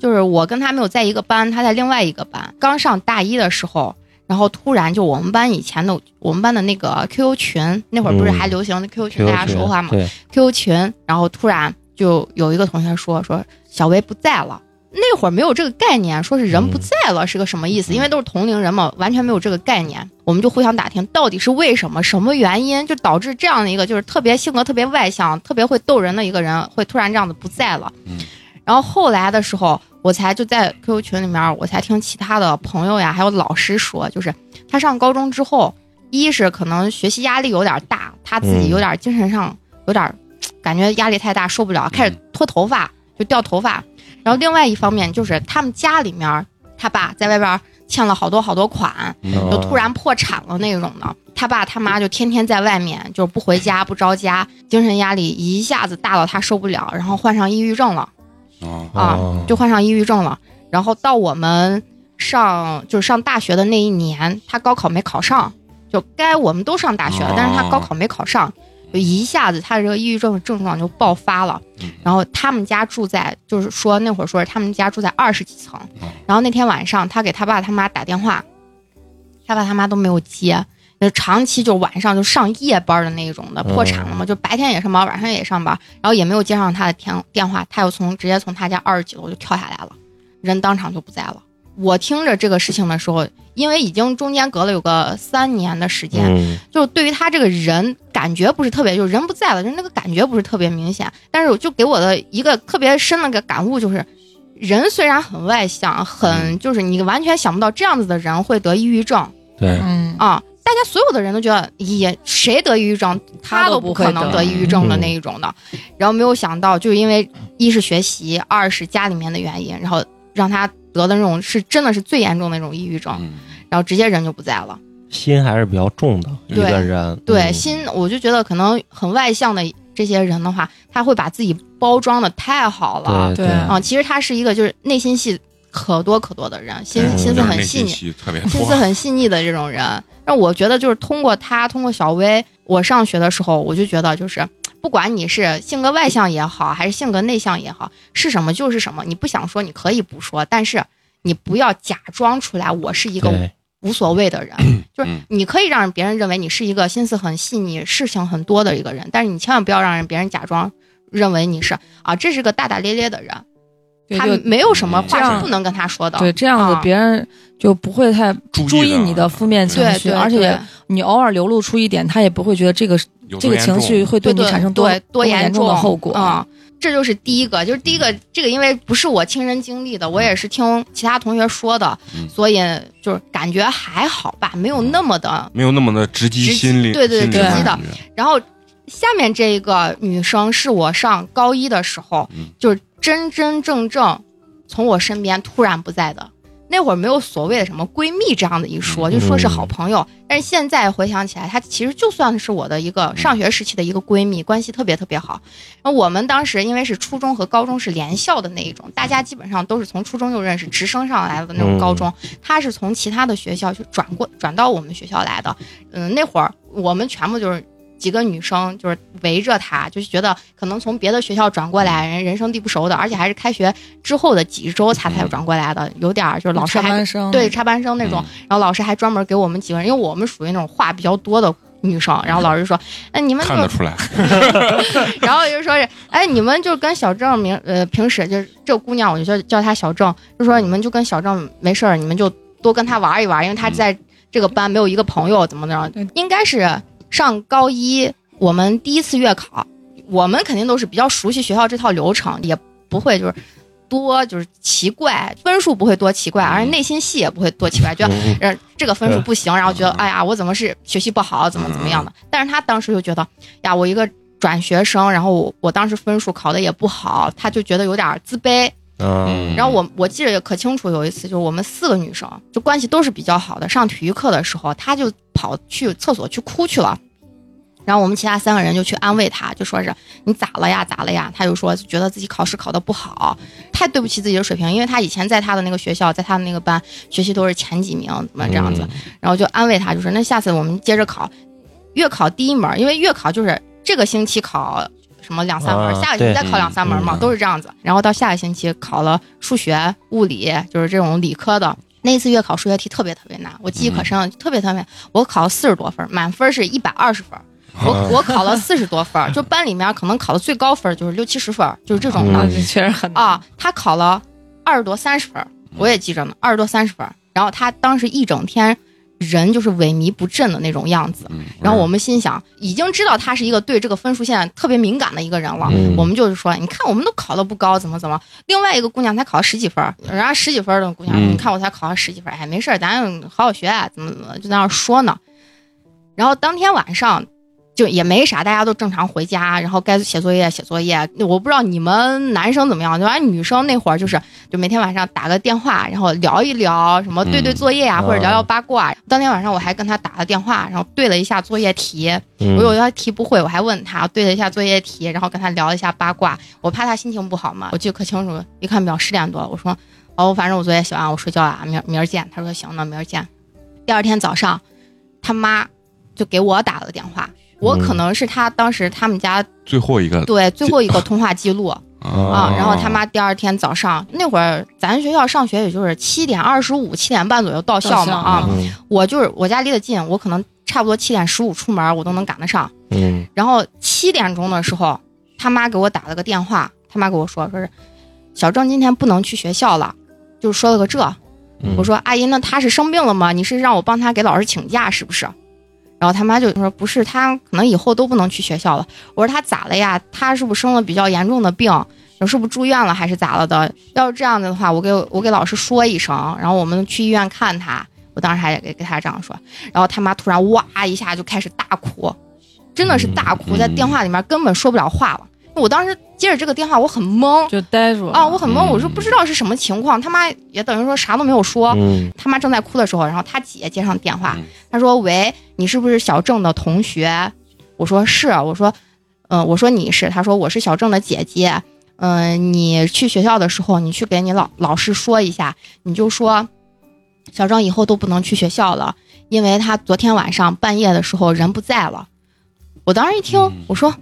就是我跟他没有在一个班，他在另外一个班。刚上大一的时候，然后突然就我们班以前的我们班的那个 QQ 群，那会儿不是嗯还流行 QQ 群，大家说话嘛，？QQ 群，然后突然就有一个同学说说小薇不在了。那会儿没有这个概念，说是人不在了是个什么意思？嗯因为都是同龄人嘛，完全没有这个概念。我们就互相打听，到底是为什么、什么原因，就导致这样的一个就是特别性格特别外向、特别会逗人的一个人，会突然这样子不在了。嗯然后后来的时候，我才就在 QQ 群里面，我才听其他的朋友呀，还有老师说，就是他上高中之后，一是可能学习压力有点大，他自己有点精神上有点感觉压力太大，受不了，开始脱头发，就掉头发。然后另外一方面就是他们家里面，他爸在外边欠了好多好多款，嗯就突然破产了那种的。他爸他妈就天天在外面，就是不回家不着家，精神压力一下子大到他受不了，然后患上抑郁症了。哦啊哦，就患上抑郁症了。然后到我们上就是上大学的那一年，他高考没考上，就该我们都上大学了，哦但是他高考没考上，就一下子他这个抑郁症的症状就爆发了嗯。然后他们家住在，就是说那会儿说是他们家住在二十几层哦，然后那天晚上他给他爸他妈打电话，他爸他妈都没有接。就长期就晚上就上夜班的那一种的，破产了嘛，就白天也上班，晚上也上班，然后也没有接上他的电电话，他又从直接从他家二十几楼就跳下来了，人当场就不在了。我听着这个事情的时候，因为已经中间隔了有个三年的时间，嗯就对于他这个人感觉不是特别，就是人不在了，人那个感觉不是特别明显。但是我就给我的一个特别深的个感悟就是，人虽然很外向，很就是你完全想不到这样子的人会得抑郁症对，嗯，啊。大家所有的人都觉得，也谁得抑郁症，他都不可能得抑郁症的那一种的。然后没有想到，就是因为一是学习，二是家里面的原因，然后让他得的那种是真的是最严重的那种抑郁症，嗯然后直接人就不在了。心还是比较重的一个人。对，嗯心我就觉得可能很外向的这些人的话，他会把自己包装的太好了对对啊。其实他是一个就是内心戏可多可多的人，心嗯心思很细腻，心思很细腻的这种人。那我觉得就是通过他，通过小薇，我上学的时候我就觉得就是。不管你是性格外向也好，还是性格内向也好，是什么就是什么。你不想说，你可以不说，但是你不要假装出来我是一个，无所谓的人，就是嗯你可以让别人认为你是一个心思很细腻、事情很多的一个人，但是你千万不要让人别人假装认为你是啊，这是个大大咧咧的人，他就没有什么这样话是不能跟他说的。对这样子啊别人就不会太注注意你的负面情绪，对对，而且你偶尔流露出一点，他也不会觉得这个这个情绪会对你产生多对多严严重的后果啊。这就是第一个，就是第一个，这个因为不是我亲身经历的，我也是听其他同学说的，嗯所以就是感觉还好吧，没有那么的没有那么的直击心灵，对对对直击的然后下面这一个女生是我上高一的时候，嗯就是真真正正从我身边突然不在的。那会儿没有所谓的什么闺蜜这样的一说，嗯就说是好朋友。但是现在回想起来，她其实就算是我的一个上学时期的一个闺蜜，关系特别特别好。然后我们当时因为是初中和高中是联校的那一种，大家基本上都是从初中就认识，直升上来的那种高中。她是从其他的学校就转过转到我们学校来的。嗯，那会儿我们全部就是几个女生，就是围着她，就是觉得可能从别的学校转过来，人人生地不熟的，而且还是开学之后的几周才才转过来的，有点儿就是老师还插班生对插班生那种，然后老师还专门给我们几个人，因为我们属于那种话比较多的。女生，然后老师说：“哎你们就看得出来，然后就说是，哎，你们就跟小郑明呃平时就是这姑娘，我就叫叫她小郑，就说你们就跟小郑没事儿，你们就多跟他玩一玩，因为他在这个班没有一个朋友，怎么着对？应该是上高一，我们第一次月考，我们肯定都是比较熟悉学校这套流程，也不会就是多就是奇怪，分数不会多奇怪，而且内心戏也不会多奇怪，觉得这个分数不行，然后觉得嗯哎呀我怎么是学习不好，怎么怎么样的？但是他当时就觉得呀我一个转学生，然后我我当时分数考的也不好，他就觉得有点自卑。嗯然后我我记得也可清楚，有一次就是我们四个女生就关系都是比较好的，上体育课的时候，她就跑去厕所去哭去了。然后我们其他三个人就去安慰她，就说是你咋了呀，咋了呀？她就说觉得自己考试考得不好，太对不起自己的水平，因为她以前在她的那个学校，在她的那个班学习都是前几名，怎么这样子？然后就安慰她，就说那下次我们接着考，月考第一门，因为月考就是这个星期考什么两三门，啊下个星期再考两三门嘛，嗯都是这样子。然后到下个星期考了数学、物理，就是这种理科的。那一次月考数学题特别特别难，我记忆可深了，特别特别。我考了四十多分，满分是一百二十分。我我考了四十多分，就班里面可能考的最高分就是六七十分，就是这种的。确实很难啊，他考了二十多三十分儿，我也记着呢，二十多三十分儿。然后他当时一整天人就是萎靡不振的那种样子。嗯然后我们心想，已经知道他是一个对这个分数线特别敏感的一个人了。嗯我们就是说，你看我们都考的不高，怎么怎么？另外一个姑娘才考了十几分，人家十几分的姑娘，嗯你看我才考了十几分儿，哎，没事儿，咱好好学啊，怎么怎么，就在那说呢。然后当天晚上就也没啥，大家都正常回家，然后该写作业写作业。我不知道你们男生怎么样，就反正女生那会儿就是，就每天晚上打个电话，然后聊一聊什么对对作业啊，嗯或者聊聊八卦。当天晚上我还跟他打了电话，然后对了一下作业题，嗯我有一道题不会，我还问他对了一下作业题，然后跟他聊了一下八卦。我怕他心情不好嘛，我记得可清楚，一看表十点多了，我说哦，反正我作业写完，我睡觉了，明儿明儿见。他说行，那明儿见。第二天早上，他妈就给我打了电话，我可能是他当时他们家最后一个对最后一个通话记录啊，啊然后他妈第二天早上那会儿，咱学校上学也就是七点二十五、七点半左右到校嘛啊，嗯我就是我家离得近，我可能差不多七点十五出门，我都能赶得上。嗯然后七点钟的时候，他妈给我打了个电话，他妈跟我说，说是小郑今天不能去学校了，就说了个这。嗯我说阿姨，那他是生病了吗？你是让我帮他给老师请假是不是？然后他妈就说不是，他可能以后都不能去学校了。我说他咋了呀？他是不是生了比较严重的病？是不是住院了还是咋了的？要是这样子的话，我给我给老师说一声，然后我们去医院看他。我当时还给给他这样说，然后他妈突然哇一下就开始大哭，真的是大哭，嗯在电话里面根本说不了话了。我当时接着这个电话，我很懵就呆住了啊，我很懵，嗯我说不知道是什么情况。他妈也等于说啥都没有说，嗯他妈正在哭的时候，然后他姐接上电话嗯，他说：“喂，你是不是小郑的同学？”我说：“是。”我说：“嗯、我说你是。”他说：“我是小郑的姐姐。嗯、你去学校的时候，你去给你老老师说一下，你就说小郑以后都不能去学校了，因为他昨天晚上半夜的时候人不在了。”我当时一听嗯，我说：“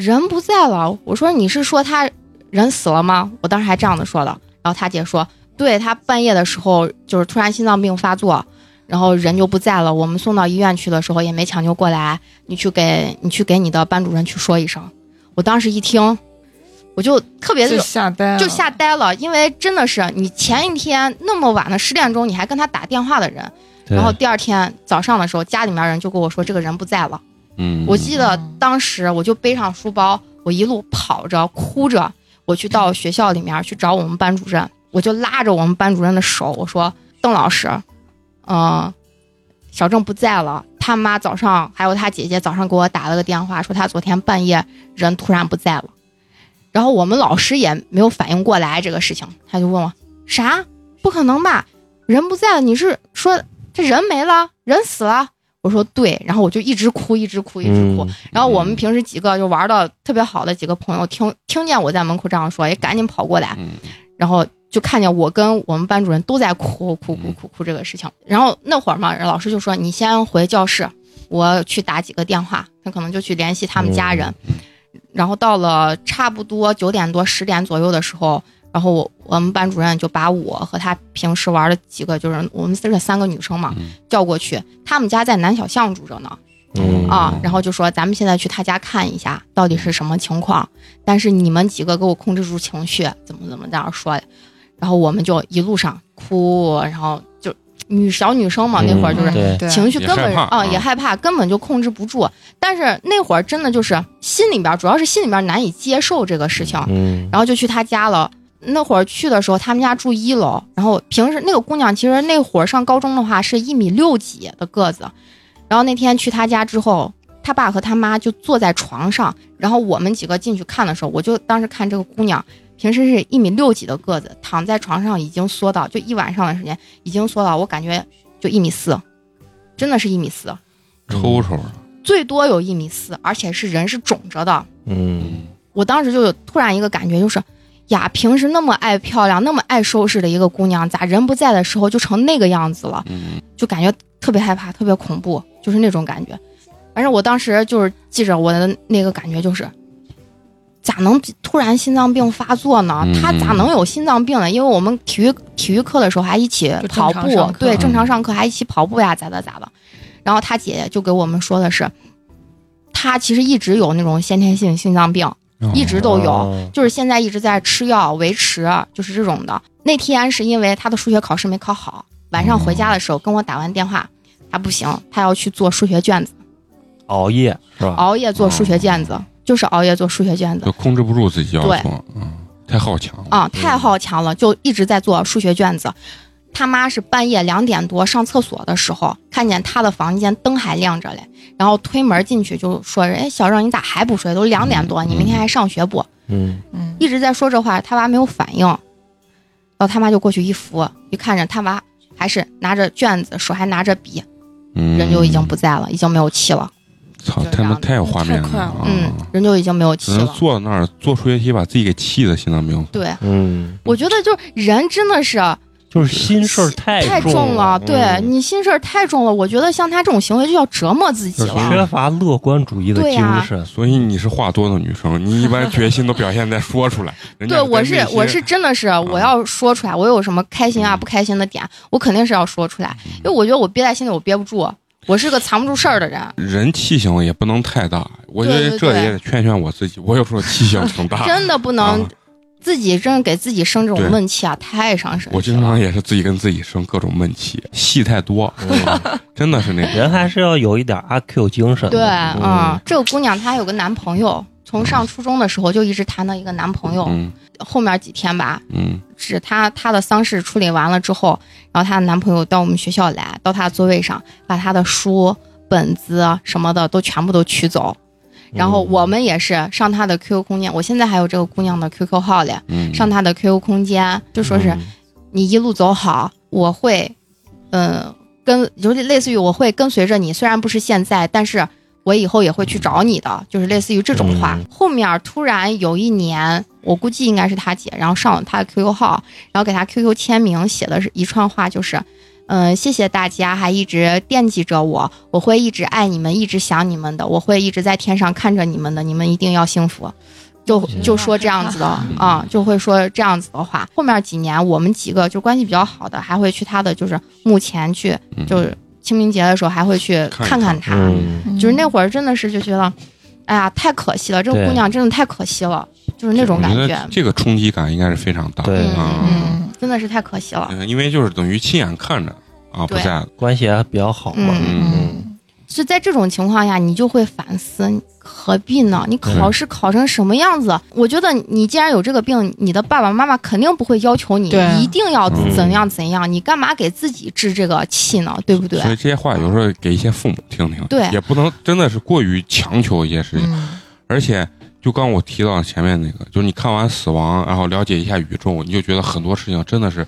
人不在了。”我说：“你是说他人死了吗？”我当时还这样子说的。然后他姐说。对他半夜的时候就是突然心脏病发作，然后人就不在了。我们送到医院去的时候也没抢救过来，你去给你去给你的班主任去说一声。我当时一听，我就特别就的吓呆，就吓呆了，因为真的是你前一天那么晚的十点钟你还跟他打电话的人，然后第二天早上的时候家里面人就跟我说这个人不在了。我记得当时我就背上书包，我一路跑着哭着，我去到学校里面去找我们班主任，我就拉着我们班主任的手，我说：“邓老师，嗯、小郑不在了，他妈早上还有他姐姐早上给我打了个电话，说他昨天半夜人突然不在了。”然后我们老师也没有反应过来这个事情，他就问我：“啥？不可能吧？人不在了？你是说这人没了，人死了？”我说对，然后我就一直哭，一直哭，一直哭。嗯然后我们平时几个就玩的特别好的几个朋友，听听见我在门口这样说，也赶紧跑过来，嗯然后就看见我跟我们班主任都在哭哭哭哭哭这个事情。然后那会儿嘛，老师就说你先回教室，我去打几个电话，他可能就去联系他们家人。然后到了差不多九点多十点左右的时候，然后我我们班主任就把我和他平时玩的几个，就是我们这三个女生嘛，嗯叫过去，他们家在南小巷住着呢。嗯啊，然后就说咱们现在去他家看一下到底是什么情况，但是你们几个给我控制住情绪，怎么怎么这样说的，然后我们就一路上哭，然后就女小女生嘛，那会儿就是情绪根本啊也害怕，根本就控制不住。但是那会儿真的就是心里边，主要是心里边难以接受这个事情，嗯，然后就去他家了。那会儿去的时候，他们家住一楼，然后平时那个姑娘其实那会儿上高中的话是一米六几的个子，然后那天去他家之后，他爸和他妈就坐在床上，然后我们几个进去看的时候，我就当时看这个姑娘，平时是一米六几的个子，躺在床上已经缩到就一晚上的时间已经缩到我感觉就一米四，真的是一米四，抽抽了，最多有一米四，而且是人是肿着的。嗯，我当时就有突然一个感觉，就是呀，平时那么爱漂亮、那么爱收拾的一个姑娘，咋人不在的时候就成那个样子了？嗯，就感觉特别害怕、特别恐怖，就是那种感觉。反正我当时就是记着我的那个感觉，就是咋能突然心脏病发作呢？嗯他咋能有心脏病呢？因为我们体育体育课的时候还一起跑步对，嗯正常上课还一起跑步呀，咋的咋的。然后他姐姐就给我们说的是，他其实一直有那种先天性心脏病，哦一直都有。哦就是现在一直在吃药维持，就是这种的。那天是因为他的数学考试没考好，晚上回家的时候跟我打完电话，他不行，他要去做数学卷子，熬夜是吧？熬夜做数学卷子，就是熬夜做数学卷子就控制不住自己要对求，嗯，太好强了，啊，太好强了，就一直在做数学卷子。他妈是半夜两点多上厕所的时候，看见他的房间灯还亮着嘞，然后推门进去就说：“哎，小郑，你咋还不睡？都两点多，你明天还上学不？”嗯，嗯，一直在说这话，他娃没有反应，然后他妈就过去一扶，一看着他娃还是拿着卷子，手还拿着笔，嗯，人就已经不在了，已经没有气了，操，他们太有画面了嗯啊，人就已经没有气了。坐在那儿做数学题，把自己给气的心脏病。对，嗯，我觉得就是人真的是就是心事儿太太重重了，对嗯你心事儿太重了。我觉得像他这种行为就要折磨自己了。缺乏乐观主义的精对呀神。所以你是话多的女生，你一 般决心都表现在说出来。对，我是我是真的是，我要说出来，我有什么开心啊、嗯不开心的点，我肯定是要说出来，因为我觉得我憋在心里我憋不住，我是个藏不住事儿的人。人气性也不能太大，我觉得这也得劝劝我自己，我有时候气性挺大。真的不能啊自己真的给自己生这种闷气啊，太伤身体了。我经常也是自己跟自己生各种闷气，戏太多，嗯真的是那种。人还是要有一点阿 Q 精神。对，嗯嗯，这个姑娘她有个男朋友，从上初中的时候就一直谈到一个男朋友，嗯后面几天吧，嗯是她她的丧事处理完了之后，然后她的男朋友到我们学校来，到她的座位上，把她的书、本子什么的都全部都取走。然后我们也是上他的 QQ 空间，我现在还有这个姑娘的 QQ 号嘞，嗯，上他的 QQ 空间就说是嗯你一路走好，我会，嗯，跟就是类似于我会跟随着你，虽然不是现在，但是我以后也会去找你的，就是类似于这种话。嗯后面突然有一年，我估计应该是他姐，然后上了他的 QQ 号，然后给他 QQ 签名，写的是一串话，就是。嗯，谢谢大家还一直惦记着我，我会一直爱你们，一直想你们的，我会一直在天上看着你们的，你们一定要幸福。就就说这样子的啊，就会说这样子的话。后面几年，我们几个就关系比较好的，还会去他的就是墓前去，嗯。就是清明节的时候还会去看一看。看看他。嗯，就是那会儿真的是就觉得，哎呀，太可惜了，这个姑娘真的太可惜了，就是那种感觉觉，这个冲击感应该是非常大。对。嗯啊。嗯嗯，真的是太可惜了。嗯，因为就是等于亲眼看着啊不对在了，关系还比较好嘛。嗯嗯，是在这种情况下，你就会反思，何必呢？你考试考成什么样子？我觉得你既然有这个病，你的爸爸妈妈肯定不会要求你对一定要嗯怎样怎样，你干嘛给自己治这个气呢？对不对？所以这些话有时候给一些父母听听，对也不能真的是过于强求一些事情。嗯而且就刚我提到前面那个，就是你看完死亡，然后了解一下宇宙，你就觉得很多事情真的是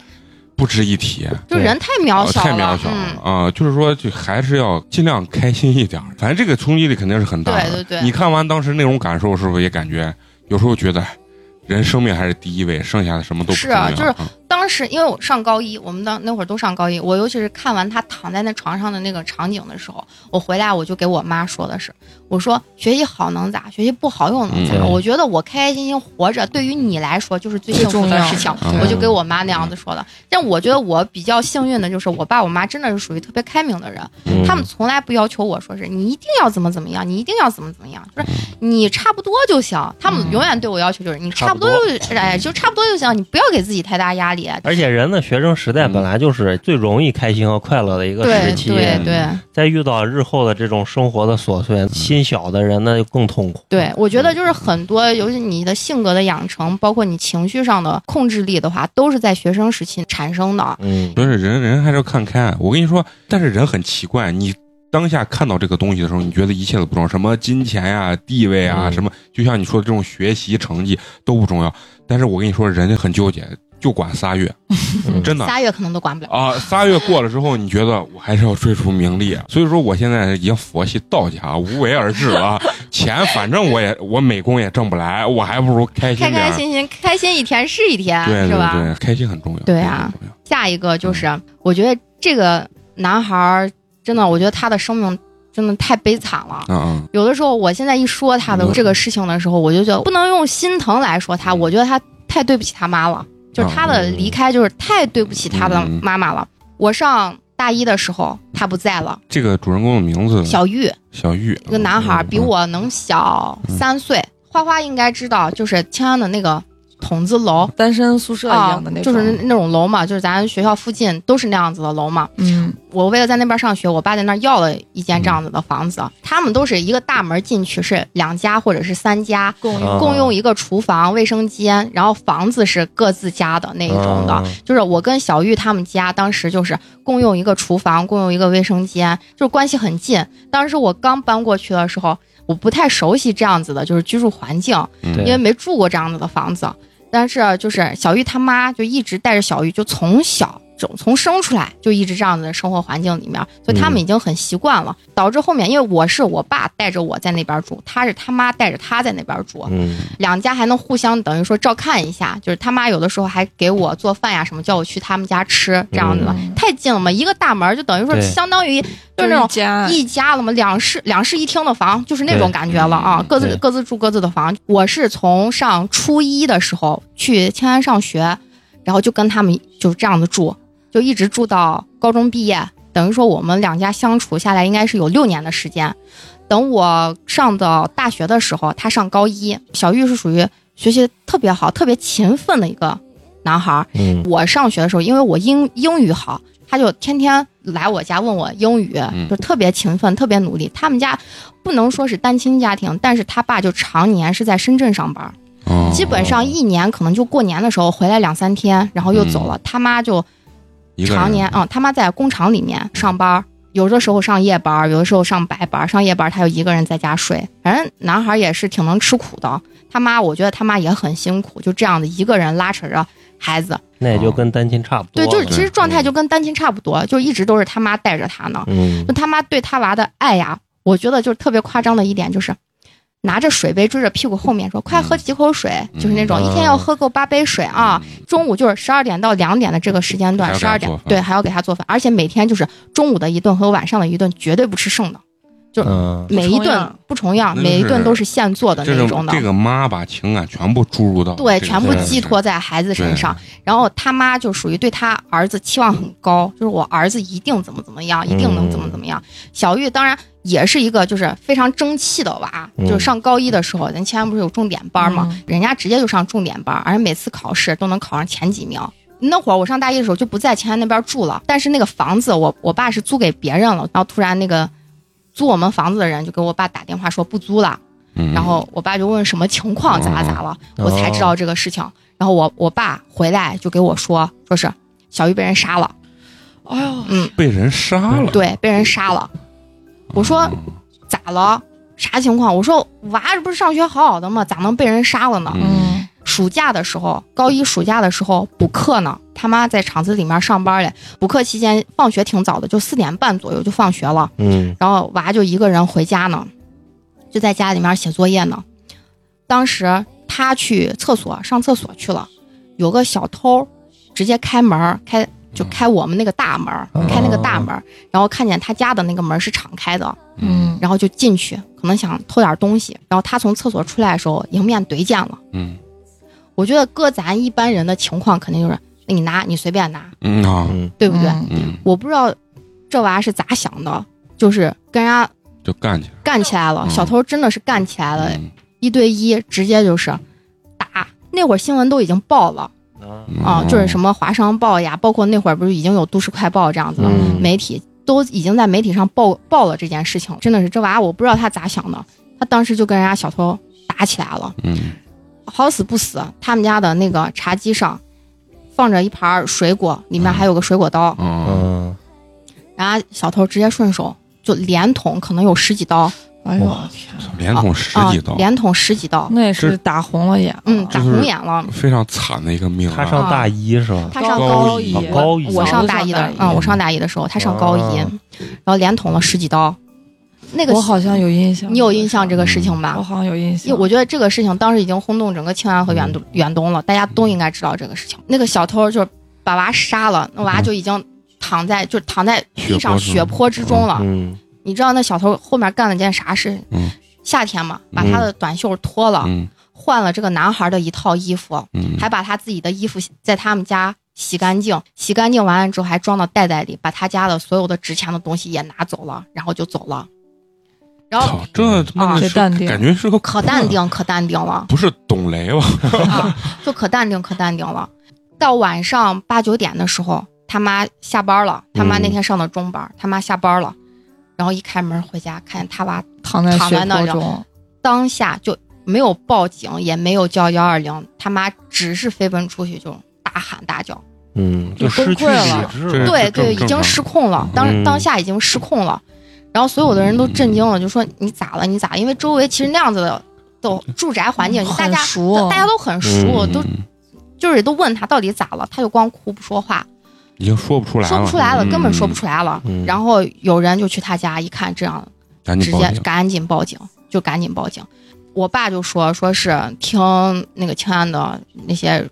不值一提。就人太渺小了，呃太渺小了嗯啊、就是说，就还是要尽量开心一点儿。反正这个冲击力肯定是很大的。对对对你看完当时那种感受，是不是也感觉有时候觉得哎人生命还是第一位，剩下的什么都不是。啊就是嗯当时因为我上高一，我们当那会儿都上高一，我尤其是看完他躺在那床上的那个场景的时候，我回来我就给我妈说的是，我说学习好能咋，学习不好又能咋？嗯。我觉得我开开心心活着，对于你来说就是最幸福的事情我就给我妈那样子说的。但我觉得我比较幸运的就是我爸我妈真的是属于特别开明的人，嗯。他们从来不要求我说是你一定要怎么怎么样，你一定要怎么怎么样，就是你差不多就行。他们永远对我要求就是你差不多就哎就差不多就行，你不要给自己太大压力。而且人的学生时代嗯本来就是最容易开心和快乐的一个时期，对对在遇到日后的这种生活的琐碎，心小的人那就更痛苦。对，我觉得就是很多，尤其你的性格的养成，包括你情绪上的控制力的话，都是在学生时期产生的。嗯，不是人人还是要看开。我跟你说，但是人很奇怪，你当下看到这个东西的时候，你觉得一切都不重要，什么金钱呀、地位啊，嗯什么，就像你说的这种学习成绩都不重要。但是我跟你说，人家很纠结，就管仨月，嗯真的。仨月可能都管不了。啊，仨月过了之后，你觉得我还是要追逐名利，所以说我现在已经佛系道家，无为而治了。钱反正我也我美工也挣不来，我还不如开心开。开心心，开心一天是一天，对对是吧？对，开心很重要。对啊开心很重要下一个就是，我觉得这个男孩儿真的，我觉得他的生命真的太悲惨了。嗯嗯，有的时候，我现在一说他的嗯这个事情的时候，我就觉得不能用心疼来说他，我觉得他太对不起他妈了，就是他的离开就是太对不起他的嗯。妈妈了。我上大一的时候，他不在了，这个主人公的名字小玉小玉，一个男孩比我能小嗯三岁，花花应该知道，就是青安的那个筒子楼。单身宿舍一啊样的那，种，就是那种楼嘛，就是咱学校附近都是那样子的楼嘛。嗯我为了在那边上学，我爸在那儿要了一间这样子的房子。他们都是一个大门进去是两家或者是三家，共啊共用一个厨房、卫生间，然后房子是各自家的那一种的。啊就是我跟小玉他们家当时就是共用一个厨房，共用一个卫生间，就是关系很近。当时我刚搬过去的时候，我不太熟悉这样子的，就是居住环境，因为没住过这样子的房子。但是就是小玉他妈就一直带着小玉，就从小从从生出来就一直这样子的生活环境里面，所以他们已经很习惯了，导致后面因为我是我爸带着我在那边住，他是他妈带着他在那边住，嗯。两家还能互相等于说照看一下，就是他妈有的时候还给我做饭呀什么，叫我去他们家吃这样子的，嗯。太近了嘛，一个大门就等于说相当于就是那种一家了嘛，两室两室一厅的房，就是那种感觉了啊嗯，各自各自住各自的房。我是从上初一的时候去青安上学，然后就跟他们就是这样子住，就一直住到高中毕业。等于说我们两家相处下来应该是有六年的时间。等我上到大学的时候，他上高一，小玉是属于学习特别好、特别勤奋的一个男孩儿。嗯我上学的时候，因为我英英语好，他就天天来我家问我英语，嗯就特别勤奋，特别努力。他们家不能说是单亲家庭，但是他爸就常年是在深圳上班，哦基本上一年可能就过年的时候回来两三天，然后又走了。他妈就一个常年嗯，他妈在工厂里面上班。有的时候上夜班，有的时候上白班。上夜班，他就一个人在家睡。反正男孩也是挺能吃苦的。他妈，我觉得他妈也很辛苦，就这样的一个人拉扯着孩子。那也就跟单亲差不多对，就是其实状态嗯就跟单亲差不多，就一直都是他妈带着他呢。嗯就他妈对他娃的爱呀，我觉得就是特别夸张的一点，就是拿着水杯追着屁股后面说：“快喝几口水。嗯就是那种一天要喝够八杯水啊。中午就是十二点到两点的这个时间段，十二点对还要给他做饭，而且每天就是中午的一顿和晚上的一顿绝对不吃剩的，就每一顿不重样，那每一顿都是现做的那种的。这个妈把情感全部注入到对，全部寄托在孩子身上。然后他妈就属于对他儿子期望很高，就是我儿子一定怎么怎么样，一定能怎么怎么样。小玉当然也是一个就是非常争气的娃，嗯。就是上高一的时候，咱前面不是有重点班吗？嗯。人家直接就上重点班，而且每次考试都能考上前几名。那会儿我上大一的时候就不在前安那边住了，但是那个房子我我爸是租给别人了，然后突然那个租我们房子的人就给我爸打电话说不租了，嗯。然后我爸就问什么情况，咋咋了，我才知道这个事情。然后我我爸回来就给我说，说是小玉被人杀了，哎呦，嗯，被人杀了，对，被人杀了。我说咋了？啥情况？我说娃这不是上学好好的吗？咋能被人杀了呢？暑假的时候，高一暑假的时候补课呢，他妈在厂子里面上班嘞。补课期间放学挺早的，就四点半左右就放学了。嗯然后娃就一个人回家呢，就在家里面写作业呢。当时他去厕所上厕所去了，有个小偷直接开门开就开我们那个大门开那个大门儿，然后看见他家的那个门是敞开的，嗯。然后就进去，可能想偷点东西。然后他从厕所出来的时候，迎面怼见了。嗯。我觉得搁咱一般人的情况，肯定就是那你拿你随便拿，嗯对不对？嗯。嗯，我不知道这娃是咋想的，就是跟人家就干起来干起来了，嗯。小偷真的是干起来了，嗯。一对一，直接就是打。那会儿新闻都已经报了，嗯啊，就是什么华商报呀，包括那会儿不是已经有都市快报这样子的嗯。媒体，都已经在媒体上报报了这件事情。真的是这娃，我不知道他咋想的，他当时就跟人家小偷打起来了，嗯。好死不死，他们家的那个茶几上放着一盘水果，里面还有个水果刀，嗯嗯，然后小偷直接顺手就连捅，可能有十几刀，哎呦我天，连捅十几刀啊，，连捅十几刀，那也是打红了眼。嗯，打红眼了。非常惨的一个命啊。他上大一是吧？他上高高一啊高一我上大一的嗯，我上大一的时候，他上高一，啊然后连捅了十几刀。那个我好像有印象，你有印象这个事情吧我？好像有印象。因为我觉得这个事情当时已经轰动整个庆安和远东远东了，大家都应该知道这个事情。那个小偷就是把娃杀了，那娃就已经躺在就躺在地上血血泊之中了。嗯你知道那小偷后面干了件啥事？嗯。夏天嘛，把他的短袖脱了，嗯。换了这个男孩的一套衣服，嗯，还把他自己的衣服在他们家洗干净，洗干净完了之后还装到袋袋里，把他家的所有的值钱的东西也拿走了，然后就走了。然后，这他妈啊的淡定。感觉是个可淡，定，可淡定了，不是董雷吧？啊，就可淡定，可淡定了。到晚上八九点的时候，他妈下班了，他妈那天上的中班，他妈下班了，然后一开门回家，看见他娃躺在血躺在那儿泊中，当下就没有报警，也没有叫幺二零，他妈只是飞奔出去就大喊大叫，嗯，就失去崩溃了。对对，已经失控了，嗯当当下已经失控了，然后所有的人都震惊了，就说你咋了？你咋？因为周围其实那样子的都住宅环境，大家熟，大家都很熟，嗯都嗯就是都问他到底咋了，他就光哭不说话，已经说不出来了，说不出来了，嗯根本说不出来了。嗯然后有人就去他家一看，这样直赶紧报警。接赶紧报警，就赶紧报警。我爸就说，说是听那个庆安的那些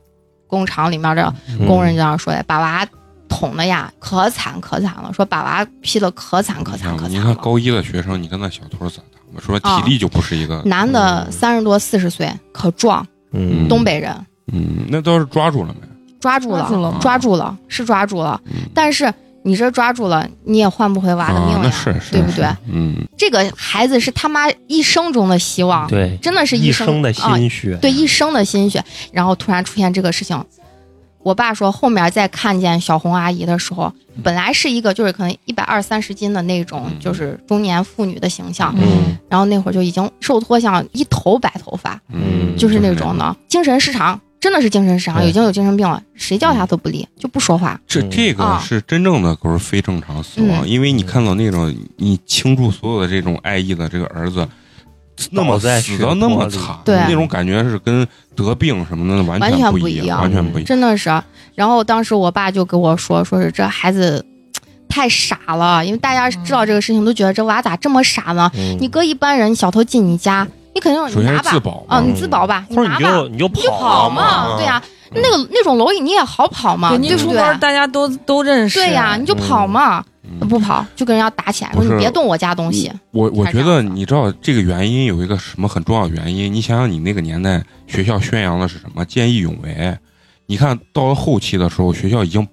工厂里面的嗯工人这样说的，把娃捅的呀，可惨可惨了，说把娃劈的可惨可惨可惨你。看高一的学生，你跟那小偷咋的？我说啊体力就不是一个，男的三十多四十岁，可壮，嗯东北人，嗯，那倒是抓住了没？抓住了，抓住了抓住了，是抓住了。嗯。但是你这抓住了，你也换不回娃的命呀，啊是是，对不对？嗯，这个孩子是他妈一生中的希望，对。真的是一生生的啊心血，对一生的心血，然后突然出现这个事情。我爸说，后面再看见小红阿姨的时候，本来是一个就是可能一百二三十斤的那种，嗯。就是中年妇女的形象，嗯。然后那会儿就已经瘦脱像一头白头发，嗯，就是那种。的精神失常，真的是精神失常，已经有精神病了，谁叫他都不理，就不说话。这这个啊。是真正的不是非正常死亡，嗯。因为你看到那种你倾注所有的这种爱意的这个儿子，那么死的那么惨，对。那种感觉是跟得病什么的完完全不一不一样完全不一样。真的是。然后当时我爸就跟我说，说是这孩子太傻了，因为大家知道这个事情都觉得这娃咋这么傻呢？嗯。你搁一般人，小偷进你家，你肯定首先是你拿吧，自保啊，你自保吧，你拿吧，就你就你就跑跑嘛，对呀、那个那种蝼蚁你也好跑嘛，对，对不对？大家都都认识，对呀、你就跑嘛，嗯。不跑就跟人家打起来，说不是。你别动我家东西。我我觉得你知道这个原因有一个什么很重要的原因，你想想你那个年代学校宣扬的是什么？见义勇为。你看到了后期的时候，学校已经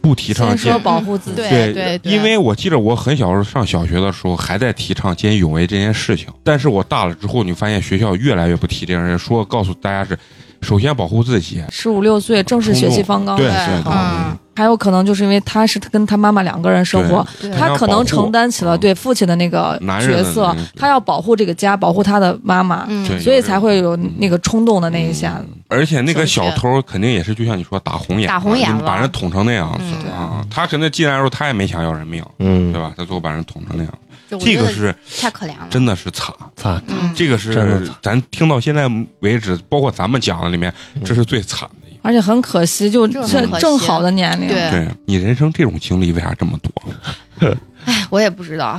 不提倡见先说保护自己，对对对因为我记得我很小时候上小学的时候还在提倡见义勇为这件事情，但是我大了之后，你发现学校越来越不提这件事，说告诉大家是首先保护自己，十五六岁正是血气方刚对的时候，对对嗯，还有可能就是因为他是跟他妈妈两个人生活，他可能承担起了对父亲的那个角色那个，他要保护这个家，保护他的妈妈，嗯，所以才会有那个冲动的那一下。子。而且那个小偷肯定也是就像你说打红眼，打红眼了。把人捅成那样子嗯。啊！他可能进来的时候他也没想要人命，嗯，对吧？他最后把人捅成那样，这个是太可怜了，真的是惨。惨，嗯，这个是咱听到现在为止，包括咱们讲的里面，这是最惨的一个。而且很可惜，就这正正好的年龄，对对你人生这种经历为啥这么多？哎，我也不知道。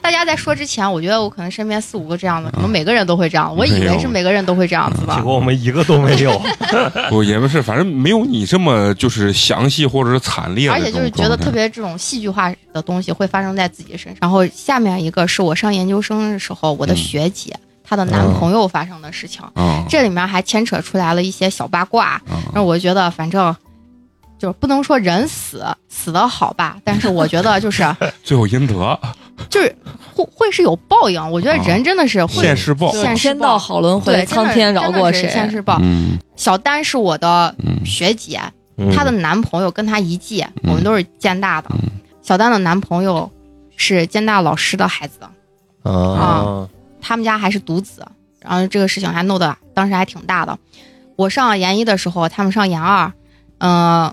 大家在说之前，我觉得我可能身边四五个这样的，可能每个人都会这样。我以为是每个人都会这样子吧结。果我们一个都没有。不也不是，反正没有你这么就是详细或者是惨烈而。且就是觉得特别这种戏剧化的东西会发生在自己身上。然后下面一个是我上研究生的时候，我的嗯学姐、她的男朋友发生的事情，啊，这里面还牵扯出来了一些小八卦。啊让我觉得反正就是不能说人死死的好吧，但是我觉得就是 最后应得就是会会是有报应。我觉得人真的是会现世报。现世天道好轮回，对，苍天饶过谁？现世报。嗯小丹是我的嗯学姐，嗯她的男朋友跟她一届，我们都是建大的。嗯小丹的男朋友是建大老师的孩子，啊，他们家还是独子，然后这个事情还弄得当时还挺大的。我上研一的时候，他们上研二，嗯、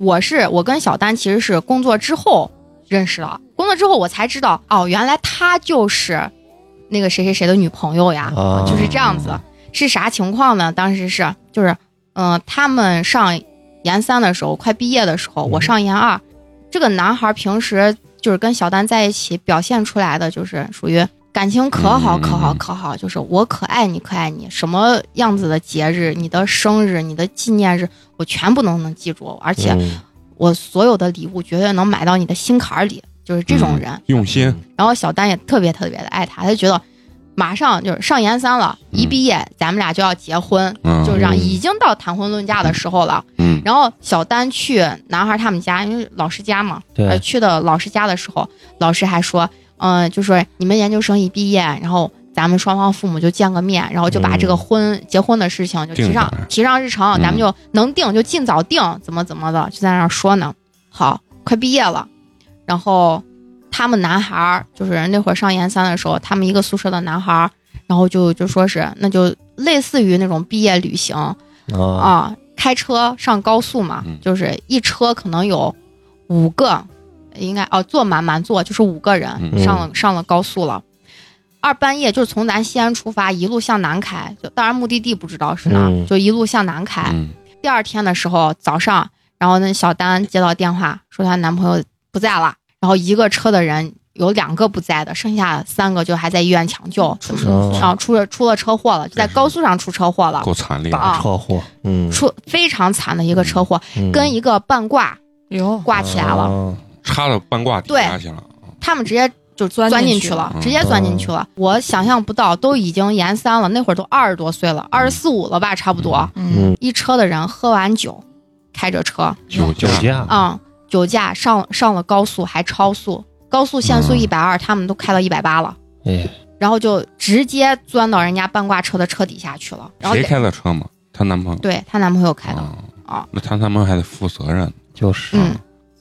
我是我跟小丹其实是工作之后认识的，工作之后我才知道，哦，原来他就是那个谁谁谁的女朋友呀，啊就是这样子。是啥情况呢？当时是就是，嗯、他们上研三的时候，快毕业的时候，我上研二，这个男孩平时就是跟小丹在一起，表现出来的就是属于感情可好嗯可好可好，就是我可爱你可爱你，什么样子的节日，你的生日、你的纪念日，我全部都能记住，而且嗯。我所有的礼物绝对能买到你的心坎儿里，就是这种人。用心，然后小丹也特别特别的爱他，他就觉得马上就是上研三了，一毕业咱们俩就要结婚，嗯，就是这样，嗯已经到谈婚论嫁的时候了。嗯。然后小丹去男孩他们家，因为老师家嘛，呃，对，去的老师家的时候，老师还说，嗯、就说你们研究生一毕业，然后咱们双方父母就见个面，然后就把这个婚、结婚的事情就提上提上日程，嗯咱们就能定就尽早定，怎么怎么的，就在那儿说呢。好，快毕业了，然后他们男孩儿就是那会儿上研三的时候，他们一个宿舍的男孩儿，然后就就说是那就类似于那种毕业旅行，啊，啊，开车上高速嘛，嗯。就是一车可能有五个，应该哦坐满满座就是五个人、嗯。上了上了高速了。二半夜就是从咱西安出发，一路向南开，就当然目的地不知道是哪，嗯。就一路向南开。嗯。第二天的时候早上，然后那小丹接到电话说她男朋友不在了，然后一个车的人有两个不在的，剩下三个就还在医院抢救，出怎么哦。然后出了出了车祸了，就在高速上出车祸了，够惨烈的，啊车祸，嗯，出非常惨的一个车祸，嗯。跟一个半挂哟，挂起来了，啊插到半挂底下去了，他们直接就钻钻进去了，进去了直接钻进去了。我想象不到，都已经研三了，那会儿都二十多岁了，二十四五了吧，差不多。嗯，一车的人喝完酒，开着车，酒酒驾，驾，嗯，酒驾上上了高速还超速，高速限速嗯。一百二，他们都开到一百八了。哎，然后就直接钻到人家半挂车的车底下去了，然后谁开的车嘛？她男朋友。对她男朋友开的。啊啊，那她男朋友还得负责任，就是，嗯，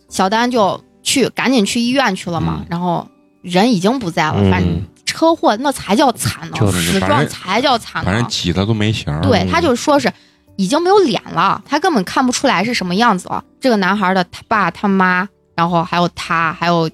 小丹就去赶紧去医院去了嘛，嗯然后人已经不在了，嗯反正车祸那才叫惨呢，就死状才叫惨反正。挤的都没形。对，嗯他就说是已经没有脸了，他根本看不出来是什么样子了。这个男孩的他爸他妈，然后还有他，还有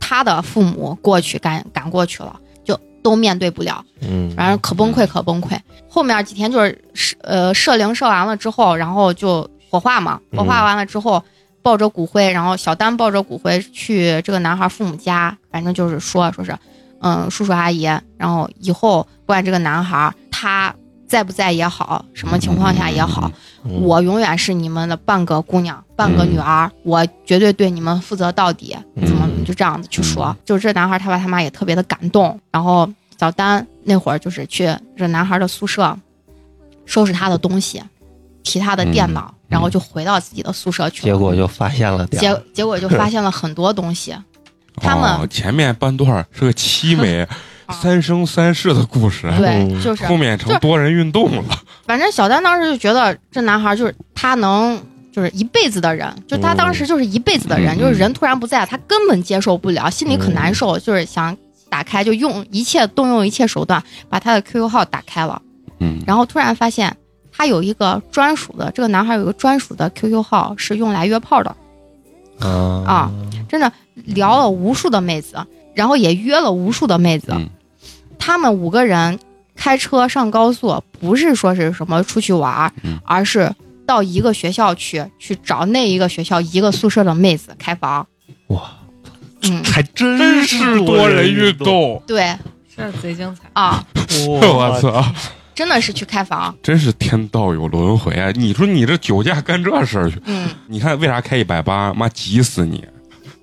他的父母过去赶赶过去了，就都面对不了。嗯，反正可崩溃，可崩溃。后面几天就是射呃射灵射完了之后，然后就火化嘛，嗯火化完了之后。抱着骨灰，然后小丹抱着骨灰去这个男孩父母家，反正就是说，说是，嗯，叔叔阿姨，然后以后不管这个男孩他在不在也好，什么情况下也好，嗯我永远是你们的半个姑娘，半个女儿，我绝对对你们负责到底。嗯怎么就这样子去说？嗯就是这男孩他爸他妈也特别的感动。然后小丹那会儿就是去这男孩的宿舍收拾他的东西，提他的电脑，然后就回到自己的宿舍去了。结果就发现了点儿结结果就发现了很多东西。他们哦前面半段儿是个凄美 三生三世的故事，对，嗯就是后面成多人运动了。反正小丹当时就觉得这男孩就是他能就是一辈子的人，就他当时就是一辈子的人，嗯就是人突然不在了，他根本接受不了，心里可难受，就是想打开，就用一切动用一切手段把他的 QQ 号打开了，嗯，然后突然发现他有一个专属的，这个男孩有一个专属的 QQ 号是用来约炮的，啊。啊真的聊了无数的妹子，然后也约了无数的妹子，嗯。他们五个人开车上高速，不是说是什么出去玩，嗯。而是到一个学校去去找那一个学校一个宿舍的妹子开房。哇，嗯，还真真是多人运，动，对。这贼精彩。啊，我操！真的是去开房。真是天道有轮回啊！你说你这酒驾干这事儿去，嗯，你看为啥开一百八？妈急死你！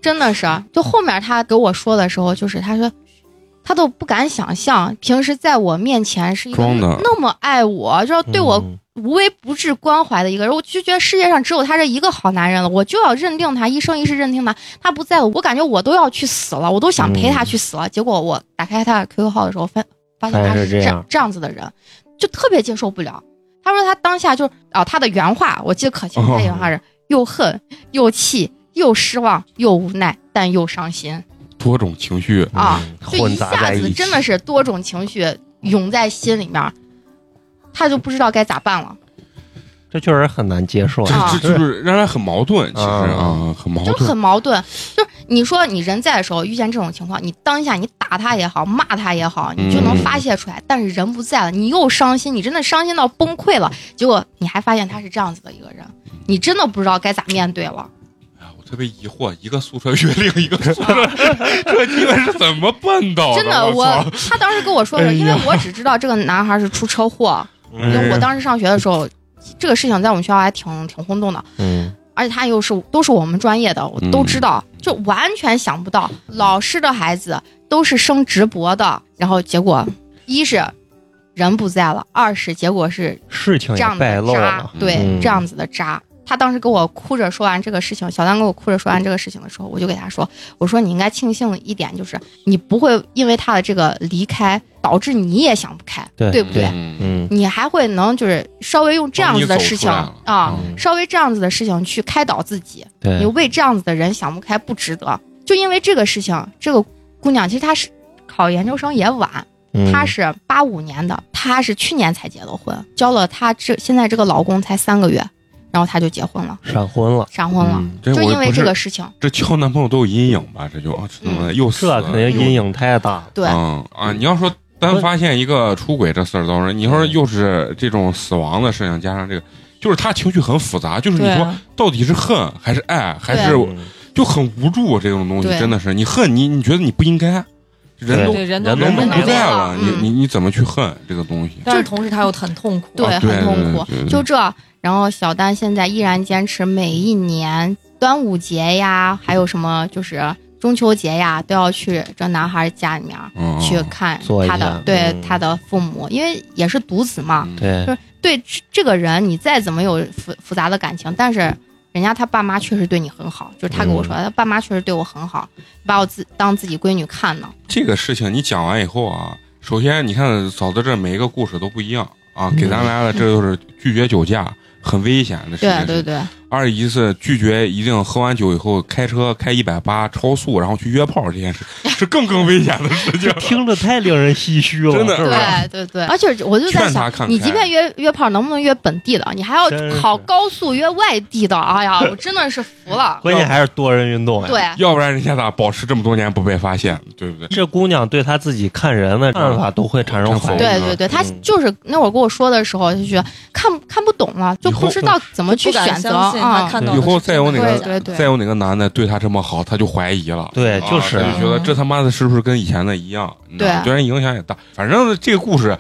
真的是。就后面他给我说的时候，就是他说。他都不敢想象，平时在我面前是一个那么爱我，就要对我嗯无微不至关怀的一个人，我就觉得世界上只有他这一个好男人了，我就要认定他，一生一世认定他。他不在了，我感觉我都要去死了，我都想陪他去死了。结果我打开他的 QQ 号的时候，发发现他是是这这样这样子的人，就特别接受不了。他说他当下就哦，他的原话我记得可清楚，他原话是又恨又气又失望又无奈，但又伤心多种情绪，啊，嗯就混一下杂在一起，子真的是多种情绪涌在心里面，他就不知道该咋办了。这确实很难接受。这啊这就是让人很矛盾，其实啊，很矛盾就。很矛盾。就是你说你人在的时候遇见这种情况，你当下你打他也好，骂他也好，你就能发泄出来。但是人不在了，你又伤心，你真的伤心到崩溃了。结果你还发现他是这样子的一个人，你真的不知道该咋面对了。哎呀我特别疑惑，一个宿舍约另一个宿舍，这你们是怎么办到的真的，我他当时跟我说的，因为我只知道这个男孩是出车祸，因为我当时上学的时候，这个事情在我们学校还挺挺轰动的。嗯，而且他又是都是我们专业的，我都知道，就完全想不到老师的孩子都是升直博的，然后结果一是人不在了，二是结果是事情也这样败露的渣了，，对，嗯这样子的渣。他当时跟我哭着说完这个事情，小丹跟我哭着说完这个事情的时候，我就给他说：“我说你应该庆幸一点，就是你不会因为他的这个离开导致你也想不开，对不对？嗯嗯，你还会能就是稍微用这样子的事情啊，嗯稍微这样子的事情去开导自己。你，为这样子的人想不开不值得。就因为这个事情，这个姑娘其实她是考研究生也晚，嗯她是八五年的，她是去年才结的婚，交了她这现在这个老公才三个月，然后他就结婚了，闪婚了，闪婚了，嗯这就因为这个事情。这交男朋友都有阴影吧？这就啊这又死了这肯定阴影太大了。对，嗯啊！你要说单发现一个出轨这事儿，倒是你说又是这种死亡的事情，加上这个，就是他情绪很复杂，就是你说到底是恨还是爱，还是嗯就很无助这种东西，真的是你恨你，你觉得你不应该，人都对人都人都不在了，嗯你你你怎么去恨这个东西？但是同时他又很痛苦。对，很痛苦对对。对就这，然后小丹现在依然坚持每一年端午节呀，还有什么就是中秋节呀，都要去这男孩家里面嗯，去看他的，对嗯他的父母，因为也是独子嘛。嗯对就是对这这个人，你再怎么有复复杂的感情，但是人家他爸妈确实对你很好，就是他跟我说，他爸妈确实对我很好，把我自当自己闺女看呢。这个事情你讲完以后啊，首先你看嫂子这每一个故事都不一样啊，给咱来了这就是拒绝酒驾，很危险的事情。对对对，二一是拒绝一定喝完酒以后开车开一百八超速，然后去约炮这件事，是更更危险的事情。听着太令人唏嘘了，真的是吧？对对对，而且我就在想，你即便约约炮，能不能约本地的？你还要真是考高速约外地的？哎呀，我真的是服了。关键还是多人运动呀。对，要不然人家咋保持这么多年不被发现，对不对？这姑娘对她自己看人的看法都会产生怀疑。对对对，他嗯就是那会儿跟我说的时候，就觉得看看不懂了，就不知道怎么去选择相信他啊。看到以后再有哪个对对对再有哪个男的对她这么好，她就怀疑了。对，啊就是他就觉得这他妈的是不是跟以前的一样？对对人影响也大。反正这个故事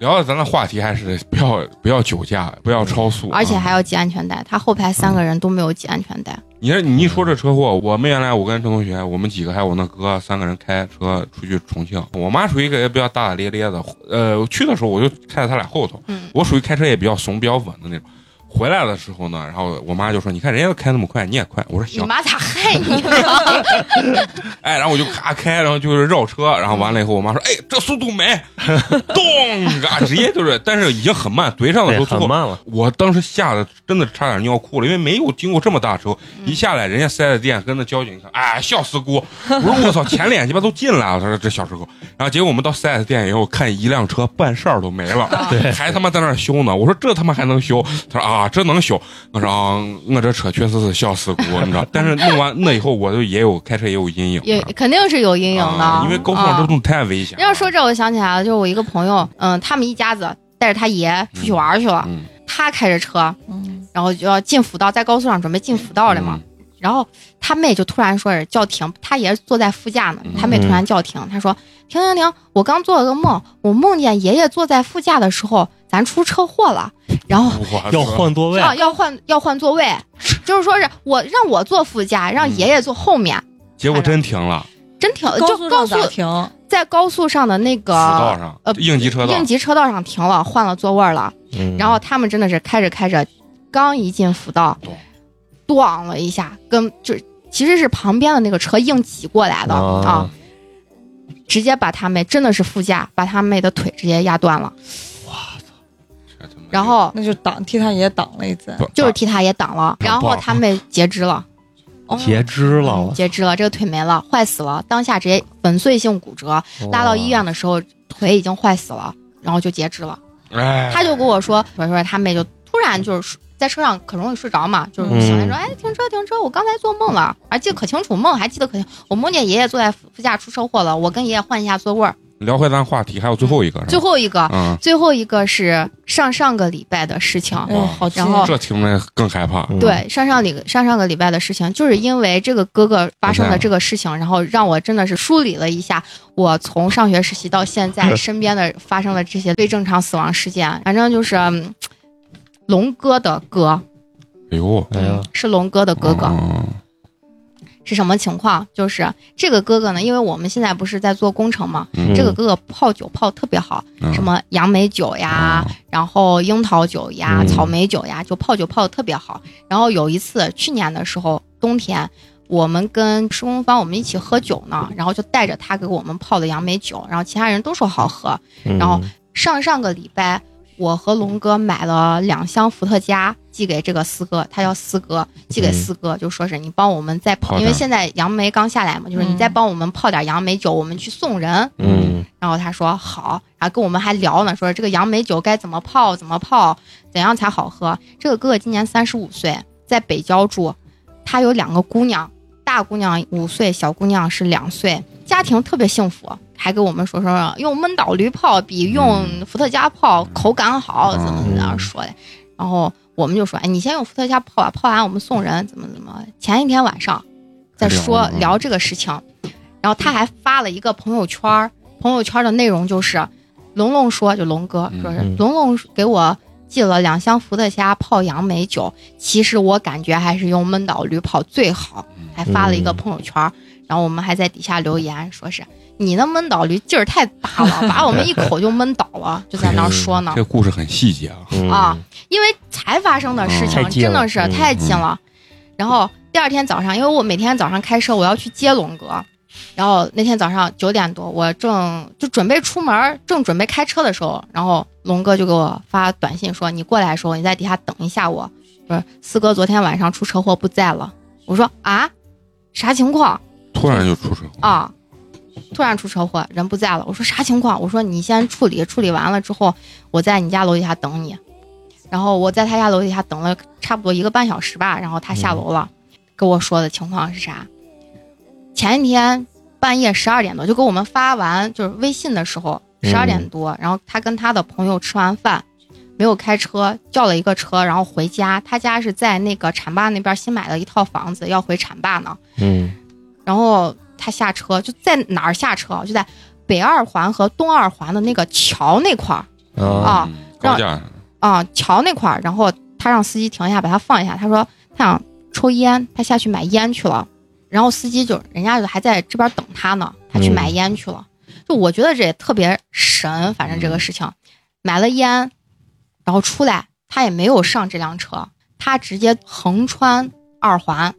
聊到咱的话题还是不要不要酒驾，不要超速，啊而且还要系安全带，他后排三个人都没有系安全带。你看你一说这车祸，我们原来我跟陈同学，我们几个还有我那哥三个人开车出去重庆，我妈属于一个也比较大大咧咧的，呃，去的时候我就开在他俩后头，嗯我属于开车也比较怂、比较稳的那种。回来的时候呢，然后我妈就说：“你看人家都开那么快，你也快。”我说：“行。你妈咋害你呢？” 哎，然后我就咔开，然后就是绕车，然后完了以后，我妈说：“哎，这速度没，咚啊，直接就是，但是已经很慢，怼上的时候，最后很慢了。我当时吓得真的差点尿裤了，因为没有经过这么大车，嗯一下来人家四 S 店跟那交警一看，哎，笑死姑！我说我操，前脸鸡巴都进来了，他说这小时候，然后结果我们到四 S 店以后，看一辆车半扇都没了，还他妈在那儿修呢。我说这他妈还能修？他说啊，这能修。我说啊，我这车确实是小事故，你知道？但是弄完那以后，我就也有开车也有阴影，也肯定是有阴影的，啊因为高速上这啊东西太危险了。要说这，我想起来了，就是我一个朋友，嗯，他们一家子带着他爷出去玩去了，嗯，他开着车，嗯，然后就要进辅道，在高速上准备进辅道了嘛。嗯然后他妹就突然说是叫停，他爷坐在副驾呢嗯，他妹突然叫停，他说停停停，我刚做了个梦，我梦见爷爷坐在副驾的时候，咱出车祸了，然后要换座位，要要换要换座位，就是说是我让我坐副驾，让爷爷坐后面，结果真停了，真停，高就高速停？在高速上的那辅道个上呃应急车道。应，急车道上停了，换了座位了。嗯。然后他们真的是开着开着，刚一进辅道咚，咣了一下，跟就其实是旁边的那个车硬挤过来的啊啊，直接把他妹真的是副驾把他妹的腿直接压断了。然后那就挡替他爷挡了一次。就是替他爷挡了，然后他妹截肢了，哦截肢了，我截肢了，这个腿没了，坏死了，当下直接粉碎性骨折，拉到医院的时候腿已经坏死了，然后就截肢了。哎，他就跟我说，说说他妹就突然就是在车上可容易睡着嘛，就是嗯醒来说，哎，停车停车，我刚才做梦了，还记得可清楚，梦还记得可清，我梦见爷爷坐在副副驾出车祸了，我跟爷爷换一下座位儿。聊回咱话题，还有最后一个，最后一个，嗯，最后一个是上上个礼拜的事情。然后这听着更害怕。嗯。对，上上礼上上个礼拜的事情，就是因为这个哥哥发生的这个事情，然后让我真的是梳理了一下我从上学实习到现在身边的发生的这些非正常死亡事件。反正就是嗯龙哥的哥，哎呦，哎呀，是龙哥的哥哥，嗯是什么情况？就是这个哥哥呢，因为我们现在不是在做工程嘛，嗯这个哥哥泡酒泡得特别好，嗯什么杨梅酒呀，然后樱桃酒呀、嗯草莓酒呀，就泡酒泡的特别好。然后有一次，去年的时候冬天，我们跟施工方我们一起喝酒呢，然后就带着他给我们泡的杨梅酒，然后其他人都说好喝。嗯然后上上个礼拜，我和龙哥买了两箱伏特加寄给这个四哥，他叫四哥，寄给嗯四哥，就说是你帮我们再泡，因为现在杨梅刚下来嘛，就是你再嗯帮我们泡点杨梅酒，我们去送人。嗯然后他说好，然后跟我们还聊呢，说这个杨梅酒该怎么泡，怎么泡，怎样才好喝。这个哥哥今年三十五岁，在北郊住，他有两个姑娘，大姑娘五岁，小姑娘是两岁，家庭特别幸福。还跟我们说说用闷倒驴泡比用伏特加泡口感好，怎么怎么样说的。然后我们就说，哎，你先用伏特加泡吧，泡完我们送人，怎么怎么。前一天晚上在说聊这个事情，然后他还发了一个朋友圈，朋友圈的内容就是，龙龙说，就龙哥嗯。说是嗯。龙龙给我寄了两箱伏特加泡杨梅酒，其实我感觉还是用闷倒驴泡最好，还发了一个嗯。朋友圈儿，然后我们还在底下留言说是你那闷倒驴劲儿太大了，把我们一口就闷倒了，就在那儿说呢这。故事很细节啊。嗯啊，因为才发生的事情真的是嗯太近了。然后第二天早上，因为我每天早上开车，我要去接龙哥。然后那天早上九点多，我正就准备出门，正准备开车的时候，然后龙哥就给我发短信说：“你过来的时候，你在底下等一下我。”说四哥昨天晚上出车祸不在了。我说啊，啥情况突然就出车祸，啊？突然出车祸，人不在了。我说啥情况？我说你先处理，处理完了之后，我在你家楼底下等你。然后我在他家楼底下等了差不多一个半小时吧，然后他下楼了，跟我说的情况是啥？前一天半夜十二点多，就给我们发完就是微信的时候，嗯十二点多，然后他跟他的朋友吃完饭，没有开车，叫了一个车，然后回家。他家是在那个浐灞那边新买了一套房子，要回浐灞呢。嗯然后他下车就在哪儿下车？就在北二环和东二环的那个桥那块儿啊啊嗯高架上，啊，桥那块儿。然后他让司机停下，把他放一下。他说他想抽烟，他下去买烟去了。然后司机就人家就还在这边等他呢，他去买烟去了。就我觉得这也特别神，反正这个事情，买了烟，然后出来他也没有上这辆车，他直接横穿二环，嗯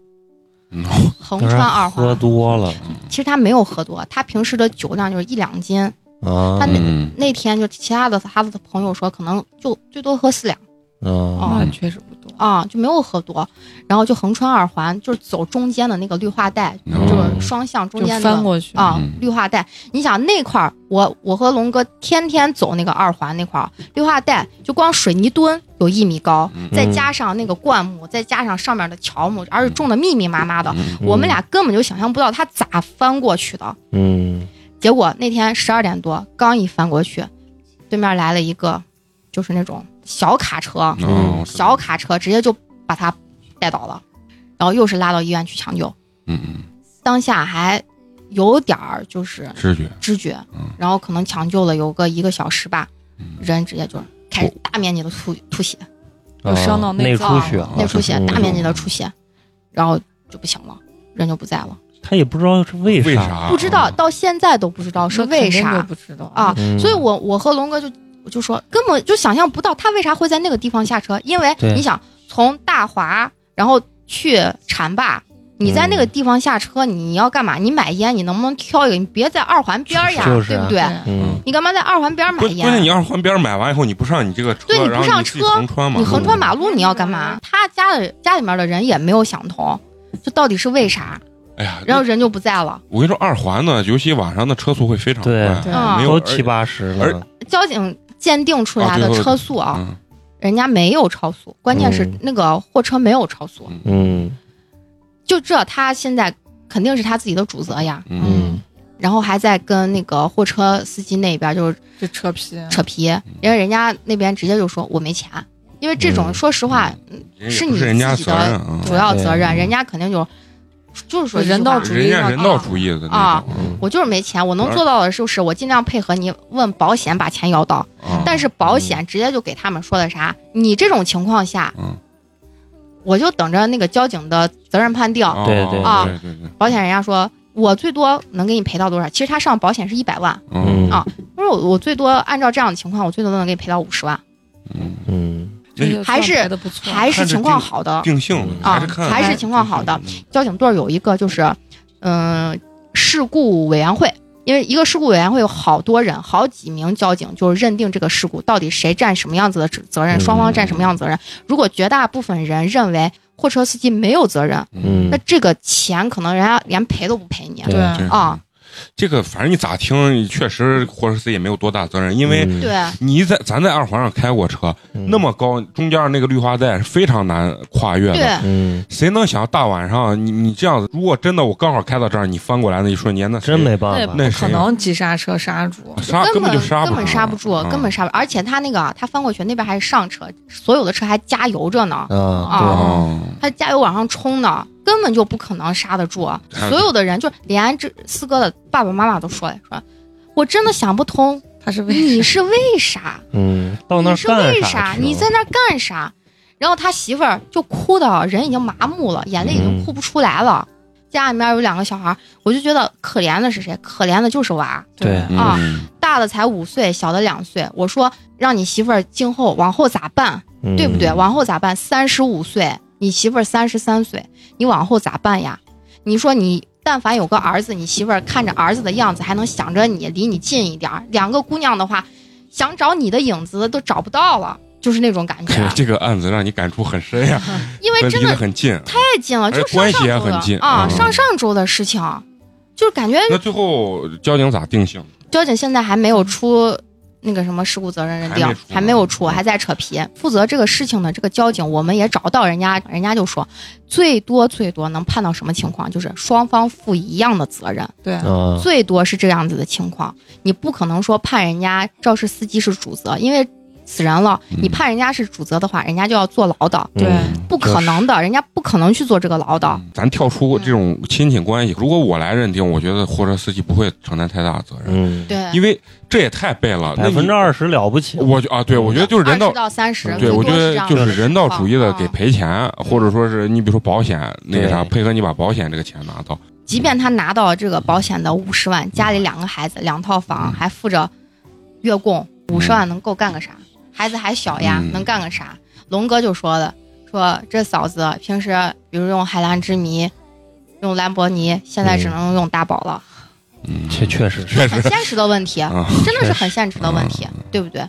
横穿二喝环。多了其实他没有喝多，他平时的酒量就是一两斤。啊他那嗯，那天就其他的他的朋友说，可能就最多喝四两啊那确实不多。啊，就没有喝多，然后就横穿二环，就是走中间的那个绿化带，嗯就是双向中间的翻过去啊嗯。绿化带。你想那块儿，我我和龙哥天天走那个二环那块儿绿化带，就光水泥墩有一米高，嗯。再加上那个灌木，再加上上面的乔木，而且种的密密麻麻的，嗯。我们俩根本就想象不到他咋翻过去的。嗯。结果那天十二点多，刚一翻过去，对面来了一个，就是那种小卡车，哦小卡车直接就把他带倒了，然后又是拉到医院去抢救，嗯嗯，当下还有点儿就是知觉，知觉嗯，然后可能抢救了有个一个小时吧，嗯。人直接就开始大面积的吐吐血，有伤到内内脏出血，内出血，嗯大面积的出血，然后就不行了，人就不在了，他也不知道是为啥，为啥？不知道到现在都不知道是为啥。不知道啊，嗯。所以我我和龙哥就我就说根本就想象不到他为啥会在那个地方下车，因为你想从大华然后去浐灞你在那个地方下车，你要干嘛？你买烟，你能不能挑一个？你别在二环边儿呀，就是啊对不对？嗯，你干嘛在二环边儿买烟关键你？二环边买完以后，你不上你这个车，对你不上车横穿，你横穿马路你要干嘛？他家的家里面的人也没有想通，这到底是为啥？哎呀，然后人就不在了。我跟你说，二环呢，尤其晚上的车速会非常快，对对嗯没有都七八十而了，交警鉴定出来的车速啊，嗯。人家没有超速，关键是嗯。那个货车没有超速。嗯。就这，他现在肯定是他自己的主责呀。嗯。嗯。然后还在跟那个货车司机那边就是这扯皮，扯皮，因为人家那边直接就说我没钱，因为这种嗯。说实话人是你自己的主要责任，对。人家肯定就就是说人道主义人家人道主义的那啊我就是没钱，我能做到的就是我尽量配合你问保险把钱要到，啊，但是保险直接就给他们说的啥？你这种情况下，嗯我就等着那个交警的责任判定。啊对对啊对对对，保险人家说我最多能给你赔到多少？其实他上保险是一百万，嗯啊他说我我最多按照这样的情况，我最多能给你赔到五十万，嗯，还是还是情况好的。定性啊还是情况好的交警队有一个就是，嗯、事故委员会，因为一个事故委员会有好多人，好几名交警就是认定这个事故到底谁占什么样子的责责任，嗯双方占什么样的责任。如果绝大部分人认为货车司机没有责任，嗯那这个钱可能人家连赔都不赔你。对对啊，这个反正你咋听，确实货车司机也没有多大责任，因为你在咱在二环上开过车，嗯那么高，中间那个绿化带是非常难跨越的。对，嗯，谁能想大晚上你你这样子，如果真的我刚好开到这儿，你翻过来那一瞬间，那真没办法，那可能急刹车刹住，刹根本就刹根本刹不住，啊根本刹不。而且他那个他翻过去那边还是上车，所有的车还加油着呢。啊，哦，他加油往上冲呢，根本就不可能刹得住。啊 所有的人，就连这四哥的爸爸妈妈都说了，说我真的想不通，他是为你是为啥？嗯，到那你是为啥？你在那干啥？然后他媳妇儿就哭的人已经麻木了，眼泪已经嗯哭不出来了。家里面有两个小孩，我就觉得可怜的是谁？可怜的就是娃，对啊嗯大的才五岁，小的两岁。我说让你媳妇儿今后往后咋办？嗯对不对？往后咋办？三十五岁，你媳妇儿三十三岁，你往后咋办呀？你说你但凡有个儿子，你媳妇儿看着儿子的样子，还能想着你，离你近一点儿。两个姑娘的话，想找你的影子都找不到了，就是那种感觉。这这个案子让你感触很深呀，离因为 真的很近。太近了，就是关系很近啊，嗯上上周的事情，就是感觉那最后交警咋定性？交警现在还没有出那个什么事故责任认定还没，还没有出，嗯还在扯皮。负责这个事情的这个交警，我们也找到人家，人家就说，最多最多能判到什么情况，就是双方负一样的责任，对，啊，最多是这样子的情况。你不可能说判人家肇事司机是主责，因为死人了，嗯你判人家是主责的话，人家就要坐牢的，对嗯不可能的，人家不可能去做这个牢的。嗯咱跳出这种亲戚关系，如果我来认定，我觉得货车司机不会承担太大的责任，嗯，对，因为这也太背了。那百你分之二十了不起，我就啊，对我觉得就是人道到三十，对我觉得就是人道主义的给赔。赔钱，或者说是你比如说保险那个啥，配合你把保险这个钱拿到。即便他拿到这个保险的五十万，家里两个孩子，两套房，还付着月供，五十万能够干个啥？孩子还小呀，嗯能干个啥？龙哥就说的，说这嫂子平时比如用海蓝之谜，用兰博尼，现在只能用大宝了，嗯，确确实确实很现实的问题，啊，真的是很现实的问题，对不对？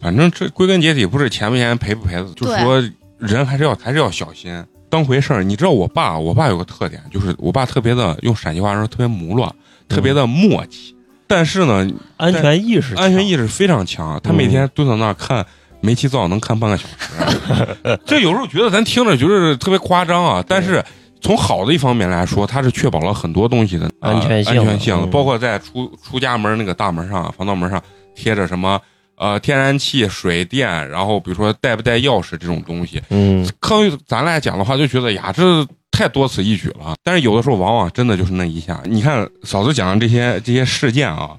反正这归根结底不是钱不钱赔不赔的，就是说人还是要还是要小心，当回事儿。你知道我爸，我爸有个特点，就是我爸特别的用陕西话说特别木讷，特别的默契。但是呢，安全意识，安全意识非常强，他每天蹲在那儿看煤气灶能看半个小时。这有时候觉得咱听着觉得特别夸张啊，但是从好的一方面来说，它是确保了很多东西的呃安全性。安全性，嗯。包括在出出家门那个大门上、防盗门上贴着什么呃天然气、水电，然后比如说带不带钥匙这种东西，嗯，科于咱来讲的话，就觉得呀，这太多此一举了。但是有的时候，往往真的就是那一下。你看嫂子讲的这些这些事件啊，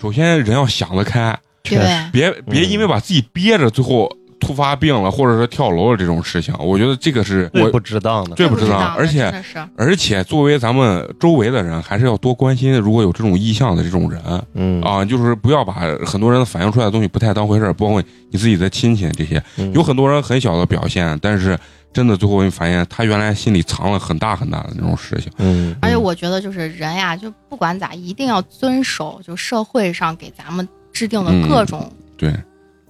首先人要想得开，确实。对，别别因为把自己憋着，最后突发病了，或者说跳楼了这种事情，我觉得这个是我最不值当的，最不值当，而且而且作为咱们周围的人，还是要多关心，如果有这种意向的这种人嗯。啊，就是不要把很多人反映出来的东西不太当回事儿，包括你自己的亲戚这些。嗯。有很多人很小的表现，但是真的最后你发现他原来心里藏了很大很大的那种事情。嗯，而且我觉得就是人呀，就不管咋，一定要遵守就社会上给咱们制定的各种对。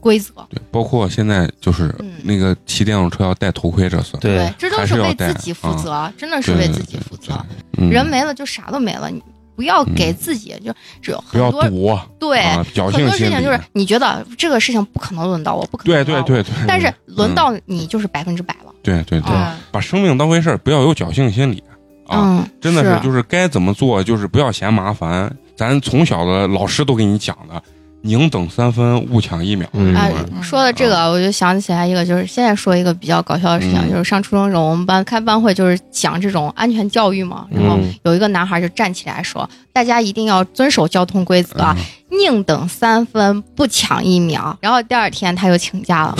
规则。对，包括现在就是嗯那个骑电动车要戴头盔这事，对，这都是为自己负啊。责，真的是为自己负责。嗯。人没了就啥都没了，你不要给自己就只有不要很多赌对啊，侥很多事情就是你觉得这个事情不可能轮到我，不可能对轮到我，对对对，但是轮到你就是百分之百了。对对对，啊把生命当回事儿，不要有侥幸心理啊。嗯，真的是，就是该怎么做，就是不要嫌麻烦。咱从小的老师都给你讲的，宁等三分，勿抢一秒。嗯哎嗯，说到这个，我就想起来一个，就是现在说一个比较搞笑的事情，嗯就是上初中的时候，我们班开班会，就是讲这种安全教育嘛。然后嗯有一个男孩就站起来说：“大家一定要遵守交通规则，嗯宁等三分，不抢一秒。”然后第二天他就请假了，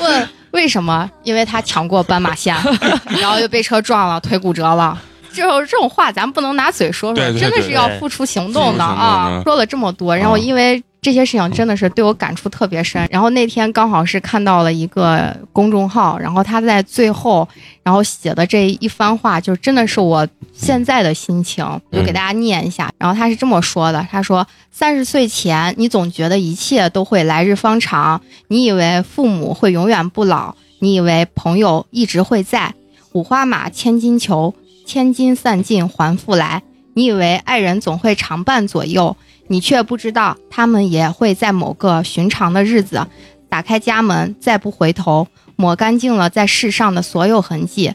问 为什么？因为他抢过斑马线，然后又被车撞了，腿骨折了。这种这种话咱不能拿嘴说说，真的是要付出行动的啊！说了这么多，然后啊因为这些事情真的是对我感触特别深。然后那天刚好是看到了一个公众号，然后他在最后然后写的这一番话，就真的是我现在的心情，就给大家念一下。然后他是这么说的：他说，三十岁前你总觉得一切都会来日方长，你以为父母会永远不老，你以为朋友一直会在，五花马，千金裘。千金散尽还复来。你以为爱人总会常伴左右，你却不知道他们也会在某个寻常的日子，打开家门，再不回头，抹干净了在世上的所有痕迹。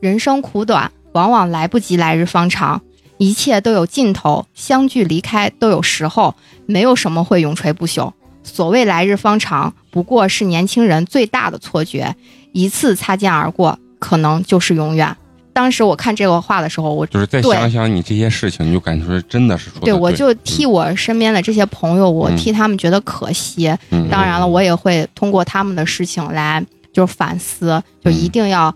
人生苦短，往往来不及来日方长，一切都有尽头，相聚离开都有时候，没有什么会永垂不朽。所谓来日方长，不过是年轻人最大的错觉，一次擦肩而过，可能就是永远。当时我看这个话的时候，我就是再想想你这些事情，你就感觉真的是说的对我就替我身边的这些朋友，我嗯替他们觉得可惜。嗯当然了，我也会通过他们的事情来就是反思，就一定要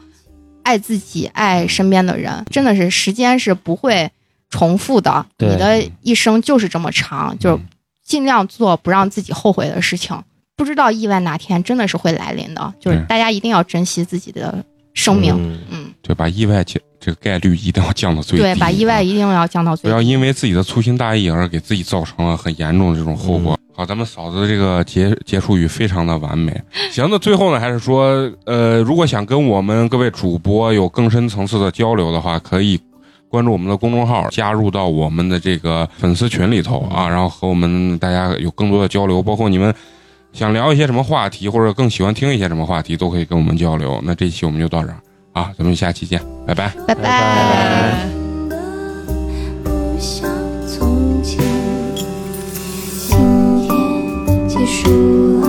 爱自己，爱身边的人。真的是时间是不会重复的，你的一生就是这么长，就是尽量做不让自己后悔的事情。不知道意外哪天真的是会来临的，就是大家一定要珍惜自己的生命。嗯嗯，对，把意外这这个概率一定要降到最低。对，把意外啊一定要降到最低。不要因为自己的粗心大意而给自己造成了很严重的这种后果。好，咱们嫂子的这个结结束语非常的完美。行，那最后呢，还是说，呃，如果想跟我们各位主播有更深层次的交流的话，可以关注我们的公众号，加入到我们的这个粉丝群里头啊，然后和我们大家有更多的交流，包括你们。想聊一些什么话题，或者更喜欢听一些什么话题，都可以跟我们交流。那这期我们就到这儿啊，咱们下期见，拜拜。拜拜拜不像从前，今天结束了。